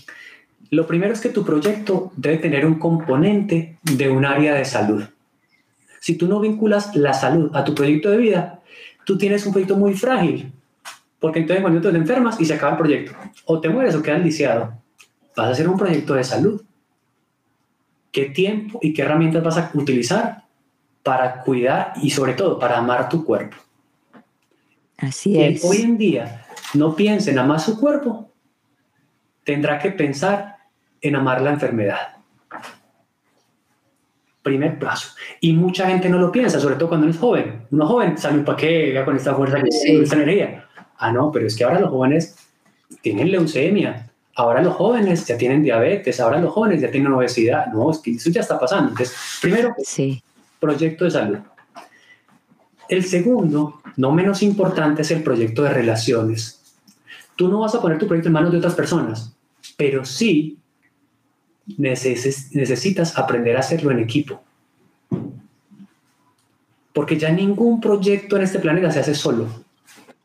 Lo primero es que tu proyecto debe tener un componente de un área de salud. Si tú no vinculas la salud a tu proyecto de vida, tú tienes un proyecto muy frágil, porque entonces cuando te enfermas y se acaba el proyecto, o te mueres o quedas lisiado vas a hacer un proyecto de salud. ¿Qué tiempo y qué herramientas vas a utilizar para cuidar y sobre todo para amar tu cuerpo? Así es. hoy en día no piensa en amar su cuerpo, tendrá que pensar en amar la enfermedad. Primer paso. Y mucha gente no lo piensa, sobre todo cuando es joven. Uno joven, ¿sabe para qué? con esta fuerza, con esta energía. Ah, no, pero es que ahora los jóvenes tienen leucemia, ahora los jóvenes ya tienen diabetes, ahora los jóvenes ya tienen obesidad. No, es que eso ya está pasando. Entonces, primero, sí. proyecto de salud. El segundo, no menos importante, es el proyecto de relaciones. Tú no vas a poner tu proyecto en manos de otras personas, pero sí necesitas aprender a hacerlo en equipo. Porque ya ningún proyecto en este planeta se hace solo.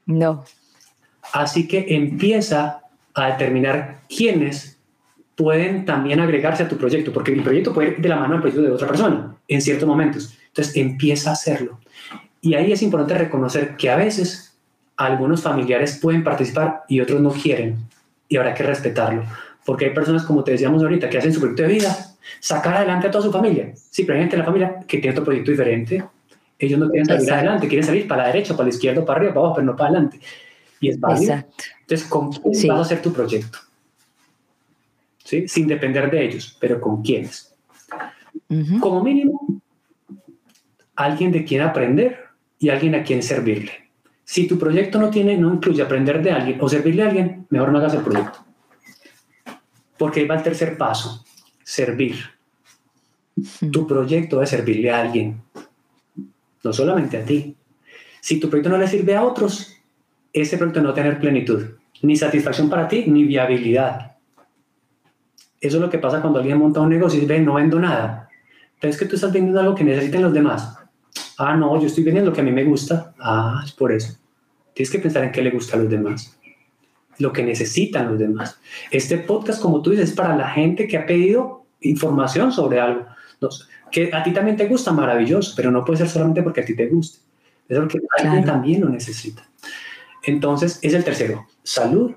No. Así que empieza a determinar quiénes pueden también agregarse a tu proyecto, porque el proyecto puede ir de la mano al proyecto de otra persona en ciertos momentos. Entonces empieza a hacerlo. Y ahí es importante reconocer que a veces algunos familiares pueden participar y otros no quieren, y habrá que respetarlo, porque hay personas, como te decíamos ahorita, que hacen su proyecto de vida, sacar adelante a toda su familia. Sí, pero hay gente de la familia que tiene otro proyecto diferente. Ellos no quieren salir adelante, quieren salir para la derecha, para la izquierda, para arriba, para abajo, pero no para adelante. Y es válido. Entonces, ¿con quién vas a hacer tu proyecto? ¿Sí? Sin depender de ellos, pero ¿con quiénes? Como mínimo, alguien de quien aprender y alguien a quien servirle. Si tu proyecto no tiene, no incluye aprender de alguien o servirle a alguien, mejor no hagas el proyecto. Porque ahí va el tercer paso, servir. Tu proyecto debe servirle a alguien, no solamente a ti. Si tu proyecto no le sirve a otros, ese proyecto no tener plenitud, ni satisfacción para ti, ni viabilidad. Eso es lo que pasa cuando alguien monta un negocio y dice, no vendo nada. Pero es que tú estás vendiendo algo que necesiten los demás. Ah, no, yo estoy vendiendo lo que a mí me gusta. Ah, es por eso. Tienes que pensar en qué le gusta a los demás. Lo que necesitan los demás. Este podcast, como tú dices, es para la gente que ha pedido información sobre algo. que a ti también te gusta, maravilloso, pero no puede ser solamente porque a ti te guste, es porque alguien también lo necesita. Entonces, es el tercero, salud,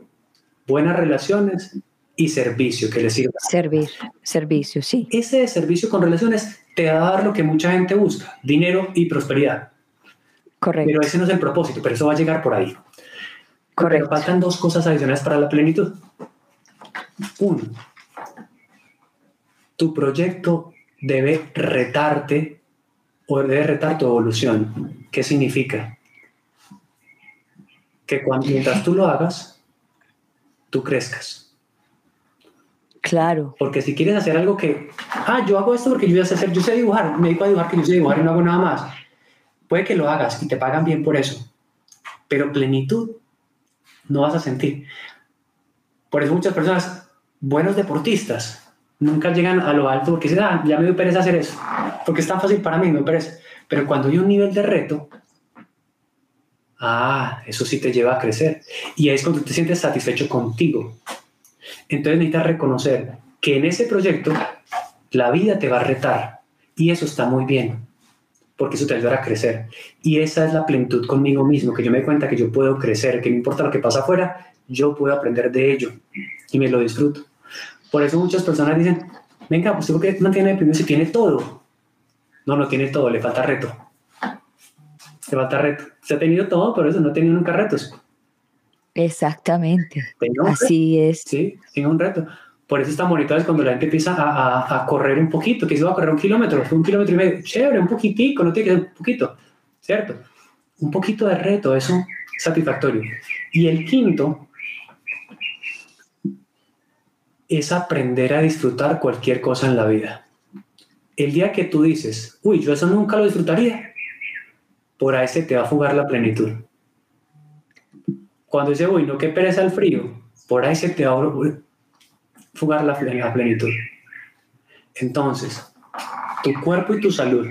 buenas relaciones y servicio que le sirva. Servir, servicio, sí. Ese servicio con relaciones te va a dar lo que mucha gente busca, dinero y prosperidad. Correcto. Pero ese no es el propósito, pero eso va a llegar por ahí. Correcto. Pero faltan dos cosas adicionales para la plenitud. Uno, tu proyecto debe retarte o debe retar tu evolución. ¿Qué significa? Que cuando, mientras tú lo hagas, tú crezcas. Claro. Porque si quieres hacer algo que, ah, yo hago esto porque yo sé hacer, yo sé dibujar, me dedico a dibujar que yo sé dibujar y no hago nada más. Puede que lo hagas y te pagan bien por eso, pero plenitud no vas a sentir. Por eso muchas personas, buenos deportistas, nunca llegan a lo alto porque dicen, ah, ya me dio pereza hacer eso, porque es tan fácil para mí, me pereza. Pero cuando hay un nivel de reto, ah, eso sí te lleva a crecer. Y es cuando te sientes satisfecho contigo. Entonces necesitas reconocer que en ese proyecto la vida te va a retar y eso está muy bien porque eso te ayuda a crecer. Y esa es la plenitud conmigo mismo, que yo me doy cuenta que yo puedo crecer, que no importa lo que pasa afuera, yo puedo aprender de ello y me lo disfruto. Por eso muchas personas dicen, venga, pues ¿por qué mantiene deprimido si tiene todo? No, no tiene todo, le falta reto. Reto. Se ha tenido todo, pero eso no ha tenido nunca retos. Exactamente. Así es. Sí, tiene un reto. Por eso está bonito es cuando la gente empieza a, correr un poquito, que se va a correr un kilómetro, un kilómetro y medio, chévere, un poquitico, no tiene que ser un poquito, ¿cierto? Un poquito de reto, eso es satisfactorio. Y el quinto es aprender a disfrutar cualquier cosa en la vida. El día que tú dices, uy, yo eso nunca lo disfrutaría, por ahí se te va a fugar la plenitud. Cuando dice, uy, no, qué pereza el frío, por ahí se te va a fugar la, plenitud. Entonces, tu cuerpo y tu salud,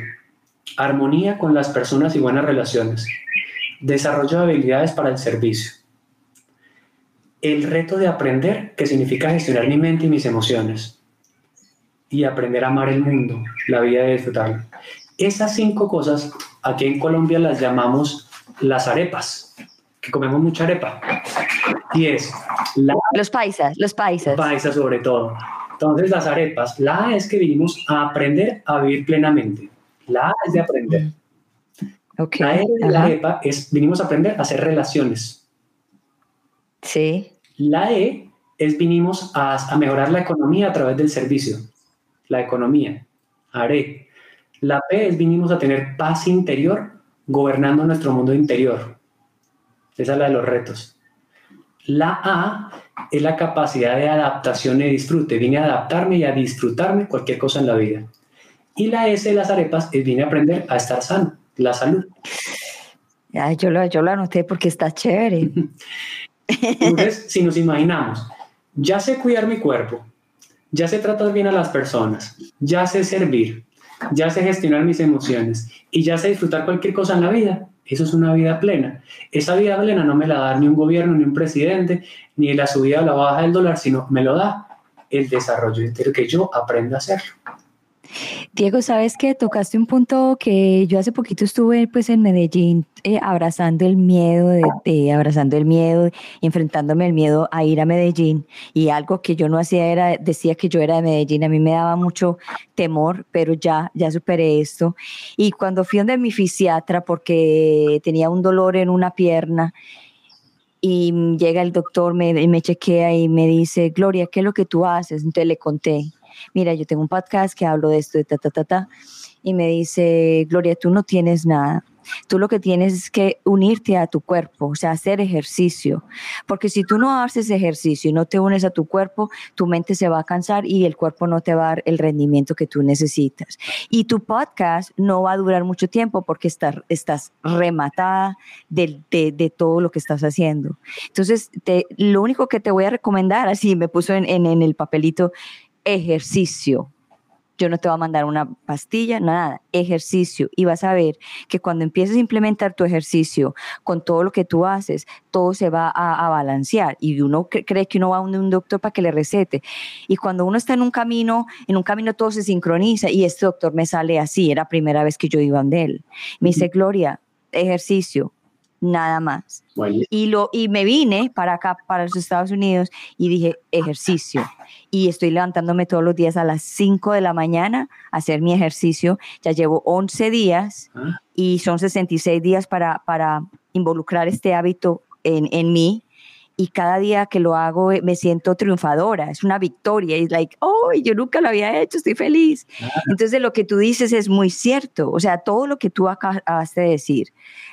armonía con las personas y buenas relaciones, desarrollo de habilidades para el servicio, el reto de aprender, que significa gestionar mi mente y mis emociones, y aprender a amar el mundo, la vida y disfrutarlo. Esas cinco cosas, aquí en Colombia las llamamos las arepas, que comemos mucha arepa. Y es los paisas, los paisas. Paisas sobre todo. Entonces las arepas, la A es que vinimos a aprender a vivir plenamente. La A es de aprender. Okay. La E de la arepa es vinimos a aprender a hacer relaciones. Sí. La E es vinimos a, a mejorar la economía a través del servicio. La economía. Are. La P es vinimos a tener paz interior gobernando nuestro mundo interior. Esa es la de los retos. La A es la capacidad de adaptación y disfrute. Vine a adaptarme y a disfrutarme cualquier cosa en la vida. Y la S de las arepas es vine a aprender a estar sano, la salud. Yo, lo, yo lo anoté porque está chévere. Entonces, si nos imaginamos, ya sé cuidar mi cuerpo, ya sé tratar bien a las personas, ya sé servir, ya sé gestionar mis emociones y ya sé disfrutar cualquier cosa en la vida, eso es una vida plena. Esa vida plena no me la da ni un gobierno, ni un presidente, ni la subida o la baja del dólar, sino me lo da el desarrollo interior, que yo aprenda a hacerlo. Diego, ¿sabes que Tocaste un punto que yo hace poquito estuve pues en Medellín eh, abrazando el miedo, de, abrazando el miedo, enfrentándome al miedo a ir a Medellín y algo que yo no hacía era, decía que yo era de Medellín, a mí me daba mucho temor, pero ya, ya superé esto. Y cuando fui donde mi fisiatra porque tenía un dolor en una pierna, y llega el doctor, me, me chequea y me dice, Gloria, ¿qué es lo que tú haces? Entonces le conté mira, yo tengo un podcast que hablo de esto, de ta, ta, ta, ta, y me dice, Gloria, tú no tienes nada. Tú lo que tienes es que unirte a tu cuerpo, o sea, hacer ejercicio. Porque si tú no haces ejercicio y no te unes a tu cuerpo, tu mente se va a cansar y el cuerpo no te va a dar el rendimiento que tú necesitas. Y tu podcast no va a durar mucho tiempo porque estás rematada de, todo lo que estás haciendo. Entonces, lo único que te voy a recomendar, así me puso en, en el papelito, ejercicio. yo no te voy a mandar una pastilla, nada, ejercicio. Y vas a ver que cuando empieces a implementar tu ejercicio con todo lo que tú haces, todo se va a, balancear. Y uno cree que uno va a un, doctor para que le recete. Y cuando uno está en un camino, en un camino todo se sincroniza y este doctor me sale así, era la primera vez que yo iba de él. Me dice, Gloria, ejercicio, nada más. Y, lo, y me vine para acá, para los Estados Unidos, y dije, ejercicio. Y estoy levantándome todos los días a las 5 de la mañana a hacer mi ejercicio. Ya llevo 11 días ah. y son 66 días para, para involucrar este hábito en, en mí y cada día que lo hago eh, me siento triunfadora, es una victoria, es like, oh, yo nunca lo había hecho, estoy feliz. Entonces lo que tú dices es muy cierto, o sea, todo lo que tú acabaste de decir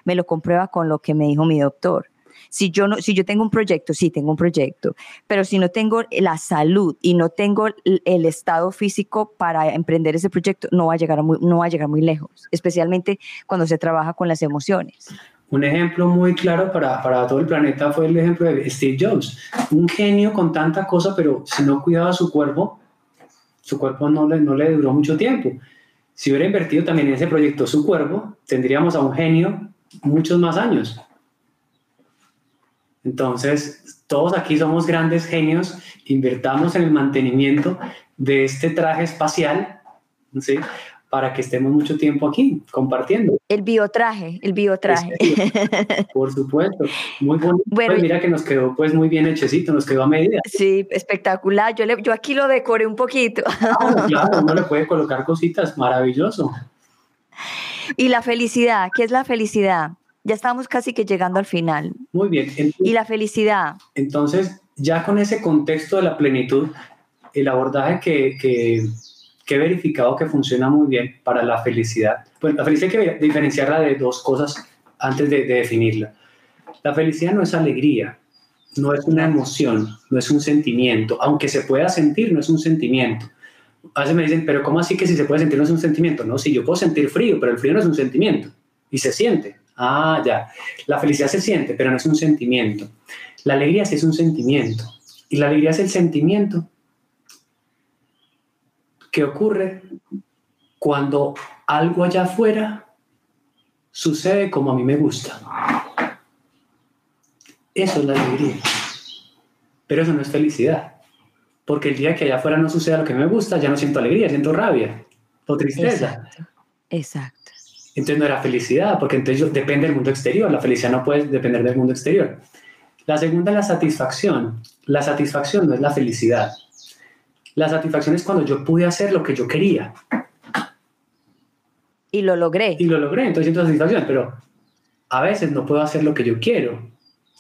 me lo comprueba con lo que me dijo mi doctor. Si yo, no, si yo tengo un proyecto, sí tengo un proyecto, pero si no tengo la salud y no tengo el estado físico para emprender ese proyecto, no va a llegar muy, no va a llegar muy lejos, especialmente cuando se trabaja con las emociones. Un ejemplo muy claro para, para, todo el planeta fue el ejemplo de Steve Jobs, un genio con tanta cosa, pero si no cuidaba su cuerpo, su cuerpo no le, no le duró mucho tiempo. Si hubiera invertido también en ese proyecto su cuerpo, tendríamos a un genio muchos más años. Entonces, todos aquí somos grandes genios, invertamos en el mantenimiento de este traje espacial, ¿sí? Para que estemos mucho tiempo aquí compartiendo. El biotraje, el biotraje. Por supuesto, muy bonito. Pues mira que nos quedó pues muy bien hechecito, nos quedó a medida. Sí, espectacular. Yo, le, yo aquí lo decoré un poquito. Ah, claro, uno le puede colocar cositas, maravilloso. Y la felicidad, ¿qué es la felicidad? Ya estamos casi que llegando al final. Muy bien. y la felicidad. Entonces, ya con ese contexto de la plenitud, el abordaje que, que que he verificado que funciona muy bien para la felicidad. Pues la felicidad hay que diferenciarla de dos cosas antes de, definirla. La felicidad no es alegría, no es una emoción, no es un sentimiento, aunque se pueda sentir, no es un sentimiento. A veces me dicen, pero ¿cómo así que si se puede sentir no es un sentimiento? No, si yo puedo sentir frío, pero el frío no es un sentimiento y se siente. Ah, ya. La felicidad se siente, pero no es un sentimiento. La alegría sí es un sentimiento. Y la alegría es el sentimiento ¿Qué ocurre cuando algo allá afuera sucede como a mí me gusta. Eso es la alegría. Pero eso no es felicidad. Porque el día que allá afuera no suceda lo que me gusta, ya no siento alegría, siento rabia o tristeza. Exacto. Entonces no era felicidad, porque entonces depende del mundo exterior. La felicidad no puede depender del mundo exterior. La segunda es la satisfacción. La satisfacción no es la felicidad. La satisfacción es cuando yo pude hacer lo que yo quería. Y lo logré. Y lo logré, entonces siento satisfacción, pero a veces no puedo hacer lo que yo quiero.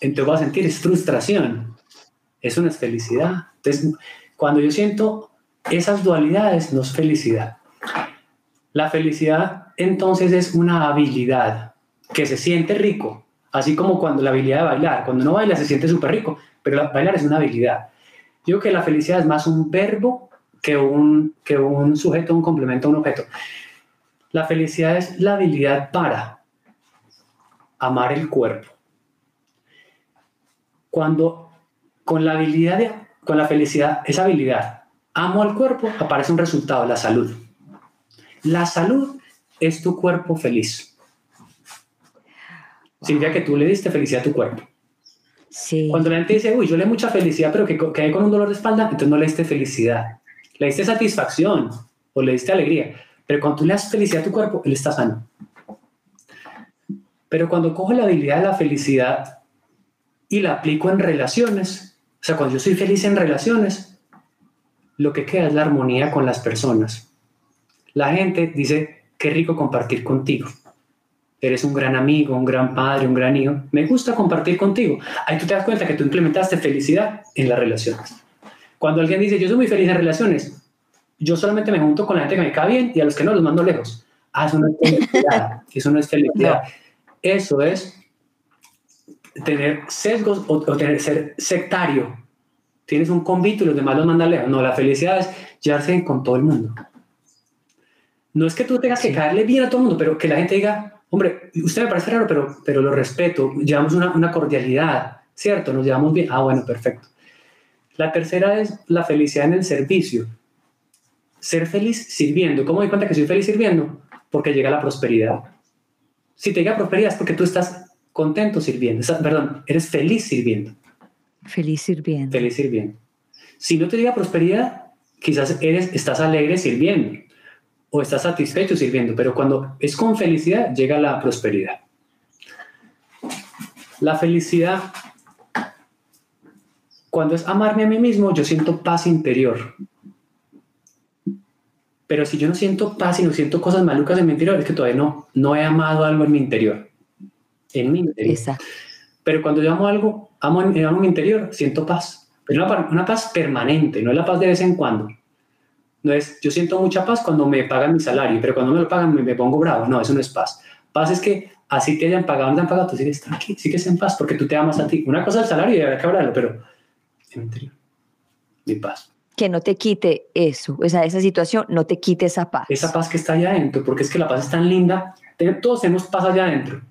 Entonces voy a sentir es frustración. Eso no es felicidad. Entonces, cuando yo siento esas dualidades, no es felicidad. La felicidad entonces es una habilidad que se siente rico, así como cuando la habilidad de bailar, cuando uno baila se siente súper rico, pero bailar es una habilidad. Digo que la felicidad es más un verbo que un, que un sujeto, un complemento un objeto. La felicidad es la habilidad para amar el cuerpo. Cuando con la habilidad, con la felicidad, esa habilidad, amo al cuerpo, aparece un resultado, la salud. La salud es tu cuerpo feliz. Significa que tú le diste felicidad a tu cuerpo. Cuando la gente dice, uy, yo le mucha felicidad, pero que quedé con un dolor de espalda, entonces no le diste felicidad. Le diste satisfacción o le diste alegría. Pero cuando tú le das felicidad a tu cuerpo, él está sano. Pero cuando cojo la habilidad de la felicidad y la aplico en relaciones, o sea, cuando yo soy feliz en relaciones, lo que queda es la armonía con las personas. La gente dice, qué rico compartir contigo eres un gran amigo, un gran padre, un gran hijo, me gusta compartir contigo. Ahí tú te das cuenta que tú implementaste felicidad en las relaciones. Cuando alguien dice, yo soy muy feliz en relaciones, yo solamente me junto con la gente que me cae bien y a los que no los mando lejos. Ah, eso no es felicidad. eso no es felicidad. Eso es tener sesgos o, tener, ser sectario. Tienes un convito y los demás los mandan lejos. No, la felicidad es llevarse con todo el mundo. No es que tú tengas que caerle bien a todo el mundo, pero que la gente diga, hombre, usted me parece raro, pero, pero lo respeto, llevamos una, una cordialidad, ¿cierto? Nos llevamos bien. Ah, bueno, perfecto. La tercera es la felicidad en el servicio. ser feliz sirviendo. ¿Cómo doy cuenta que soy feliz sirviendo? Porque llega la prosperidad. Si te llega prosperidad es porque tú estás contento sirviendo. perdón, eres feliz sirviendo. Feliz sirviendo. Feliz sirviendo. Si no te llega prosperidad, quizás eres, estás alegre sirviendo o estás satisfecho sirviendo, pero cuando es con felicidad llega la prosperidad. La felicidad, cuando es amarme a mí mismo, yo siento paz interior. Pero si yo no siento paz y no siento cosas malucas en mi interior, es que todavía no, no he amado algo en mi interior. En mi interior. Exacto. Pero cuando yo amo algo, amo, en mi interior, siento paz. Pero una, una paz permanente, no es la paz de vez en cuando. No es, yo siento mucha paz cuando me pagan mi salario, pero cuando me lo pagan me, pongo bravo. No, eso no es paz. Paz es que así te hayan pagado, no te han pagado, tú sigues tranquilo, sigues en paz porque tú te amas a ti. Una cosa es el salario y habrá que hablarlo, pero en interior, mi paz que no te quite eso, o sea, esa situación no te quite esa paz. Esa paz que está allá adentro, porque es que la paz es tan linda, todos tenemos paz allá adentro,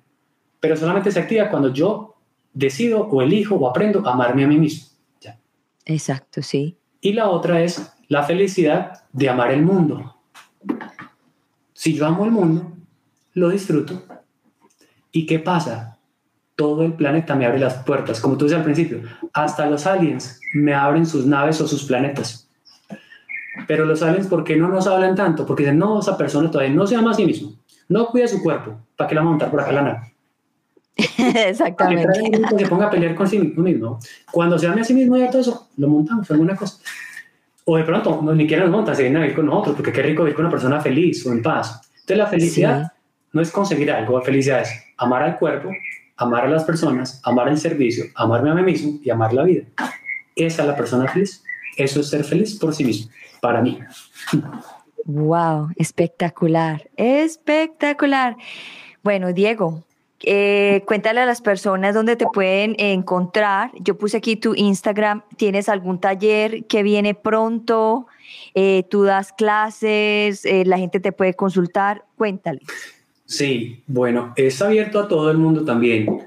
pero solamente se activa cuando yo decido o elijo o aprendo a amarme a mí mismo. Ya. Exacto, sí. Y la otra es la felicidad de amar el mundo. Si yo amo el mundo, lo disfruto. ¿Y qué pasa? todo el planeta me abre las puertas, como tú decías al principio, hasta los aliens me abren sus naves o sus planetas. Pero los aliens, ¿por qué no nos hablan tanto? Porque dicen, no, esa persona todavía no se ama a sí mismo, no cuida su cuerpo, ¿para qué la montar por acá la nave? Exactamente. Que se ponga a pelear con sí mismo. Cuando se ame a sí mismo y todo eso, lo montamos, alguna cosa. O de pronto, no, ni siquiera nos monta, se viene a vivir con nosotros, porque qué rico vivir con una persona feliz o en paz. Entonces la felicidad no es conseguir algo, la felicidad es amar al cuerpo, amar a las personas, amar el servicio, amarme a mí mismo y amar la vida. Esa es la persona feliz. Eso es ser feliz por sí mismo, para mí. Wow, espectacular, espectacular. Bueno, Diego, eh, cuéntale a las personas dónde te pueden encontrar. Yo puse aquí tu Instagram. ¿Tienes algún taller que viene pronto? Eh, ¿Tú das clases? Eh, ¿La gente te puede consultar? Cuéntale. Sí, bueno, es abierto a todo el mundo también.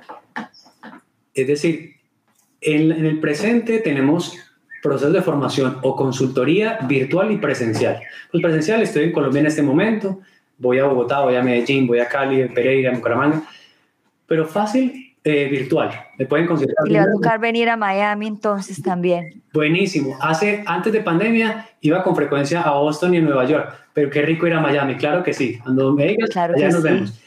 Es decir, en, el presente tenemos procesos de formación o consultoría virtual y presencial. Pues presencial, estoy en Colombia en este momento, voy a Bogotá, voy a Medellín, voy a Cali, Pereira, Bucaramanga, pero fácil eh, virtual. Me pueden considerar. Y le va a tocar venir a Miami entonces también. Buenísimo. Hace, antes de pandemia iba con frecuencia a Boston y a Nueva York, pero qué rico ir a Miami, claro que sí. Cuando me digas, ya nos vemos.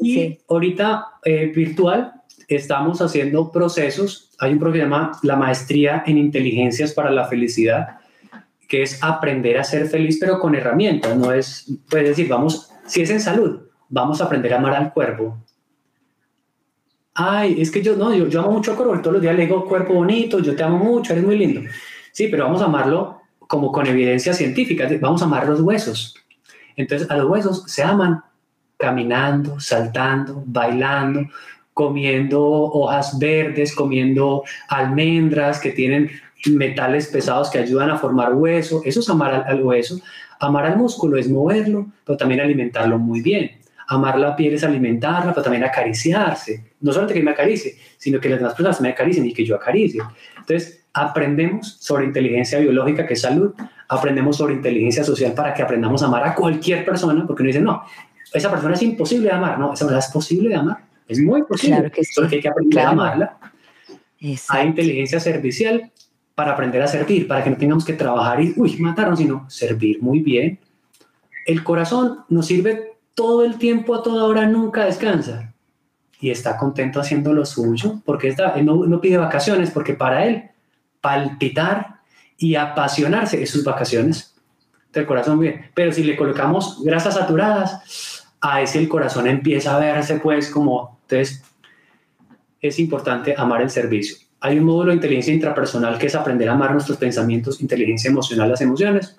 Y ahorita eh, virtual estamos haciendo procesos. Hay un programa, la maestría en inteligencias para la felicidad, que es aprender a ser feliz, pero con herramientas. No es, puedes decir, vamos, si es en salud, vamos a aprender a amar al cuerpo, ay, es que yo, no, yo, amo mucho a todos los días le digo cuerpo bonito, yo te amo mucho, eres muy lindo. Sí, pero vamos a amarlo como con evidencia científica, vamos a amar los huesos. Entonces, a los huesos se aman caminando, saltando, bailando, comiendo hojas verdes, comiendo almendras que tienen metales pesados que ayudan a formar hueso. Eso es amar al, al hueso. Amar al músculo es moverlo, pero también alimentarlo muy bien. Amar la piel es alimentarla, pero también acariciarse. No solamente que me acaricie, sino que las demás personas me acaricien y que yo acaricie. Entonces, aprendemos sobre inteligencia biológica, que es salud, aprendemos sobre inteligencia social para que aprendamos a amar a cualquier persona, porque uno dice, no, esa persona es imposible de amar. No, esa persona es posible de amar. Es muy posible. Claro que sí. Solo que hay que aprender a amarla. Hay inteligencia servicial para aprender a servir, para que no tengamos que trabajar y, uy, matarnos, sino servir muy bien. El corazón nos sirve todo el tiempo, a toda hora, nunca descansa. Y está contento haciendo lo suyo, porque está, no, pide vacaciones, porque para él palpitar y apasionarse es sus vacaciones del corazón bien. Pero si le colocamos grasas saturadas, a ese el corazón empieza a verse pues como, entonces es importante amar el servicio. Hay un módulo de inteligencia intrapersonal que es aprender a amar nuestros pensamientos, inteligencia emocional, las emociones,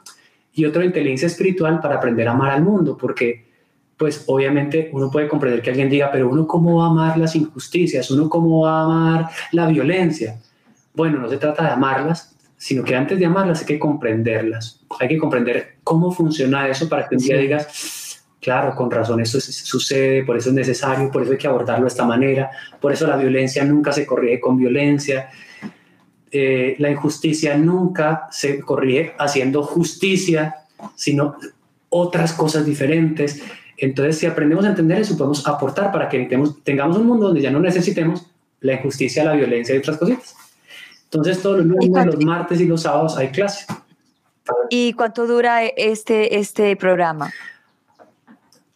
y otro inteligencia espiritual para aprender a amar al mundo, porque pues obviamente uno puede comprender que alguien diga, pero uno cómo va a amar las injusticias, uno cómo va a amar la violencia. Bueno, no se trata de amarlas, sino que antes de amarlas hay que comprenderlas. Hay que comprender cómo funciona eso para que un día digas, claro, con razón, eso sucede, por eso es necesario, por eso hay que abordarlo de esta manera, por eso la violencia nunca se corrige con violencia, eh, la injusticia nunca se corrige haciendo justicia, sino otras cosas diferentes. Entonces, si aprendemos a entender eso, podemos aportar para que tengamos un mundo donde ya no necesitemos la injusticia, la violencia y otras cositas. Entonces, todos los lunes, los martes y los sábados hay clase. ¿Y cuánto dura este, este programa?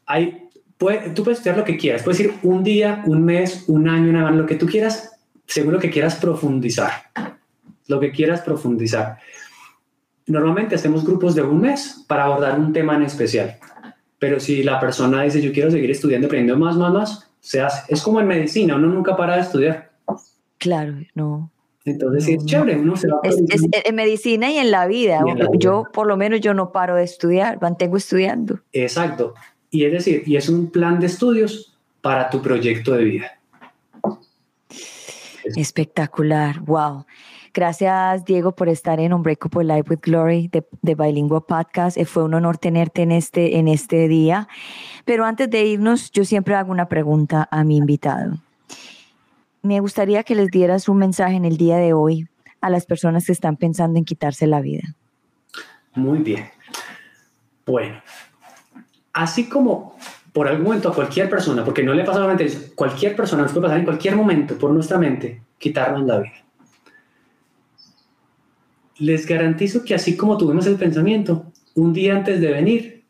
Hay, puede, tú puedes estudiar lo que quieras. Puedes ir un día, un mes, un año, una lo que tú quieras, seguro que quieras profundizar. Lo que quieras profundizar. Normalmente hacemos grupos de un mes para abordar un tema en especial. Pero si la persona dice, yo quiero seguir estudiando, aprendiendo más, más, más, se hace. Es como en medicina, uno nunca para de estudiar. Claro, no. Entonces, sí, es chévere, uno se va es, es, en medicina y en la, vida. Yo, por lo menos, yo no paro de estudiar, mantengo estudiando. Exacto. Y es decir, y es un plan de estudios para tu proyecto de vida. Espectacular, wow. Gracias, Diego, por estar en Unbreakable Life with Glory de, de Podcast. Eh, fue un honor tenerte en este, en este día. Pero antes de irnos, yo siempre hago una pregunta a mi invitado. Me gustaría que les dieras un mensaje en el día de hoy a las personas que están pensando en quitarse la vida. Muy bien. Bueno, así como por algún momento a cualquier persona, porque no le pasa solamente eso, cualquier persona nos puede pasar en cualquier momento por nuestra mente quitarnos la vida les garantizo que así como tuvimos el pensamiento, un día antes de venir,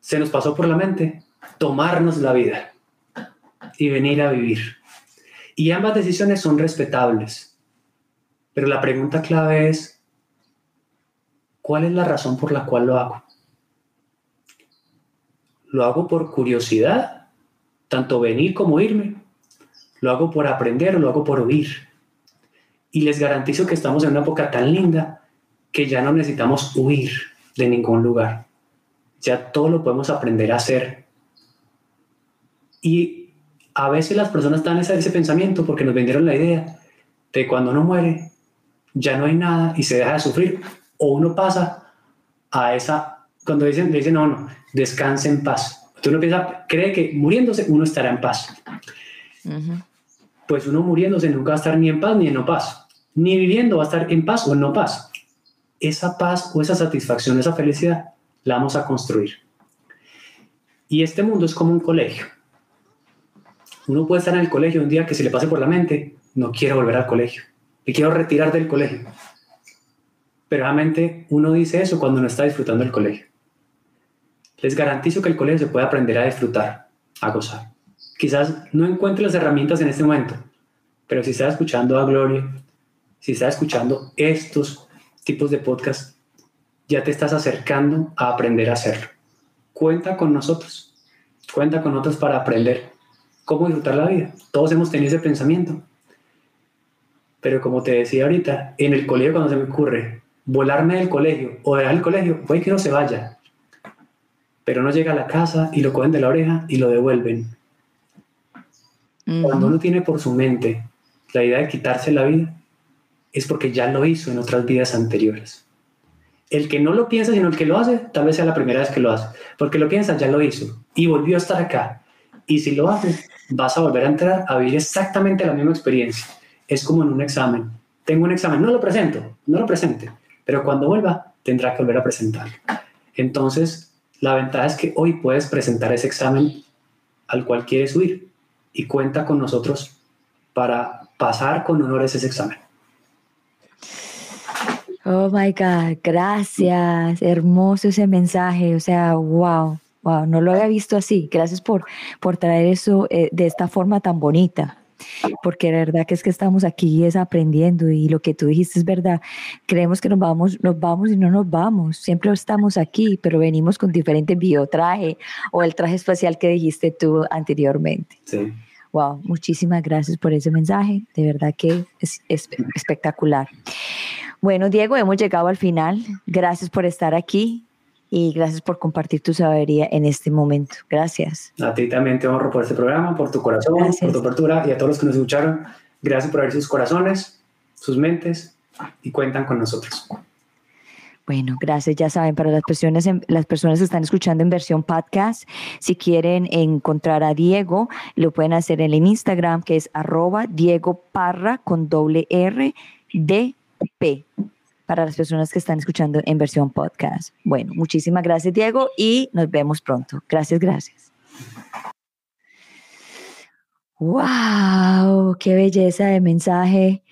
se nos pasó por la mente tomarnos la vida y venir a vivir. Y ambas decisiones son respetables. Pero la pregunta clave es, ¿cuál es la razón por la cual lo hago? ¿Lo hago por curiosidad, tanto venir como irme? ¿Lo hago por aprender o lo hago por huir? Y les garantizo que estamos en una época tan linda que ya no necesitamos huir de ningún lugar. Ya todo lo podemos aprender a hacer. Y a veces las personas están en ese pensamiento porque nos vendieron la idea de cuando uno muere, ya no hay nada y se deja de sufrir. O uno pasa a esa, cuando dicen, dicen no, no, descanse en paz. Tú no piensa, cree que muriéndose uno estará en paz. Pues uno muriéndose nunca va a estar ni en paz ni en no paz ni viviendo va a estar en paz o en no paz. Esa paz o esa satisfacción, esa felicidad, la vamos a construir. Y este mundo es como un colegio. Uno puede estar en el colegio un día que se le pase por la mente, no quiero volver al colegio, me quiero retirar del colegio. Pero realmente uno dice eso cuando no está disfrutando del colegio. Les garantizo que el colegio se puede aprender a disfrutar, a gozar. Quizás no encuentre las herramientas en este momento, pero si está escuchando a Gloria, si estás escuchando estos tipos de podcast, ya te estás acercando a aprender a hacerlo. Cuenta con nosotros, cuenta con nosotros para aprender cómo disfrutar la vida. Todos hemos tenido ese pensamiento. Pero como te decía ahorita, en el colegio cuando se me ocurre volarme del colegio o dejar el colegio, puede que no se vaya. Pero no llega a la casa y lo cogen de la oreja y lo devuelven. Cuando uno tiene por su mente la idea de quitarse la vida, es porque ya lo hizo en otras vidas anteriores. El que no lo piensa, sino el que lo hace, tal vez sea la primera vez que lo hace. Porque lo piensa, ya lo hizo y volvió a estar acá. Y si lo haces, vas a volver a entrar a vivir exactamente la misma experiencia. Es como en un examen. Tengo un examen, no lo presento, no lo presente, pero cuando vuelva tendrá que volver a presentarlo. Entonces, la ventaja es que hoy puedes presentar ese examen al cual quieres huir y cuenta con nosotros para pasar con honores ese examen. Oh my God, gracias. Hermoso ese mensaje. O sea, wow, wow, no lo había visto así. Gracias por, por traer eso eh, de esta forma tan bonita. Porque la verdad que es que estamos aquí es aprendiendo y lo que tú dijiste es verdad. Creemos que nos vamos, nos vamos y no nos vamos. Siempre estamos aquí, pero venimos con diferente biotraje o el traje espacial que dijiste tú anteriormente. Sí. Wow, muchísimas gracias por ese mensaje. De verdad que es, es espectacular. Bueno, Diego, hemos llegado al final. Gracias por estar aquí y gracias por compartir tu sabiduría en este momento. Gracias. A ti también te honro por este programa, por tu corazón, por tu apertura y a todos los que nos escucharon. Gracias por abrir sus corazones, sus mentes y cuentan con nosotros. Bueno, gracias. Ya saben, para las personas, las personas que están escuchando en versión podcast, si quieren encontrar a Diego, lo pueden hacer en el Instagram, que es arroba Diego Parra con doble R D P para las personas que están escuchando en versión podcast. Bueno, muchísimas gracias Diego y nos vemos pronto. Gracias, gracias. ¡Wow! ¡Qué belleza de mensaje!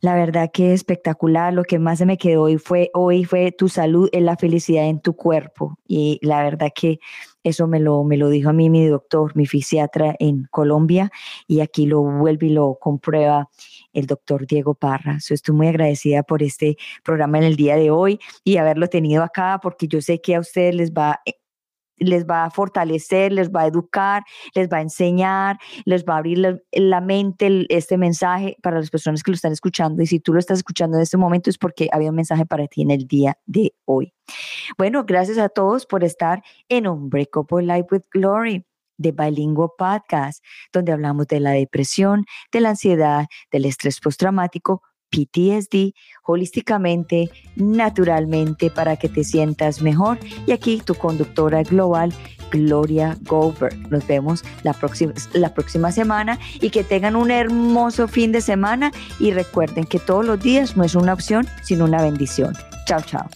La verdad que espectacular. Lo que más se me quedó hoy fue, hoy fue tu salud, es la felicidad en tu cuerpo. Y la verdad que eso me lo, me lo dijo a mí mi doctor, mi fisiatra en Colombia, y aquí lo vuelve y lo comprueba el doctor Diego Parra. estoy muy agradecida por este programa en el día de hoy y haberlo tenido acá, porque yo sé que a ustedes les va les va a fortalecer, les va a educar, les va a enseñar, les va a abrir la, mente este mensaje para las personas que lo están escuchando. Y si tú lo estás escuchando en este momento es porque había un mensaje para ti en el día de hoy. Bueno, gracias a todos por estar en Unbreakable Life with Glory de Bilingüe Podcast, donde hablamos de la depresión, de la ansiedad, del estrés postraumático, PTSD holísticamente, naturalmente, para que te sientas mejor. Y aquí tu conductora global, Gloria Goldberg. Nos vemos la próxima, la próxima semana y que tengan un hermoso fin de semana y recuerden que todos los días no es una opción, sino una bendición. Chao, chao.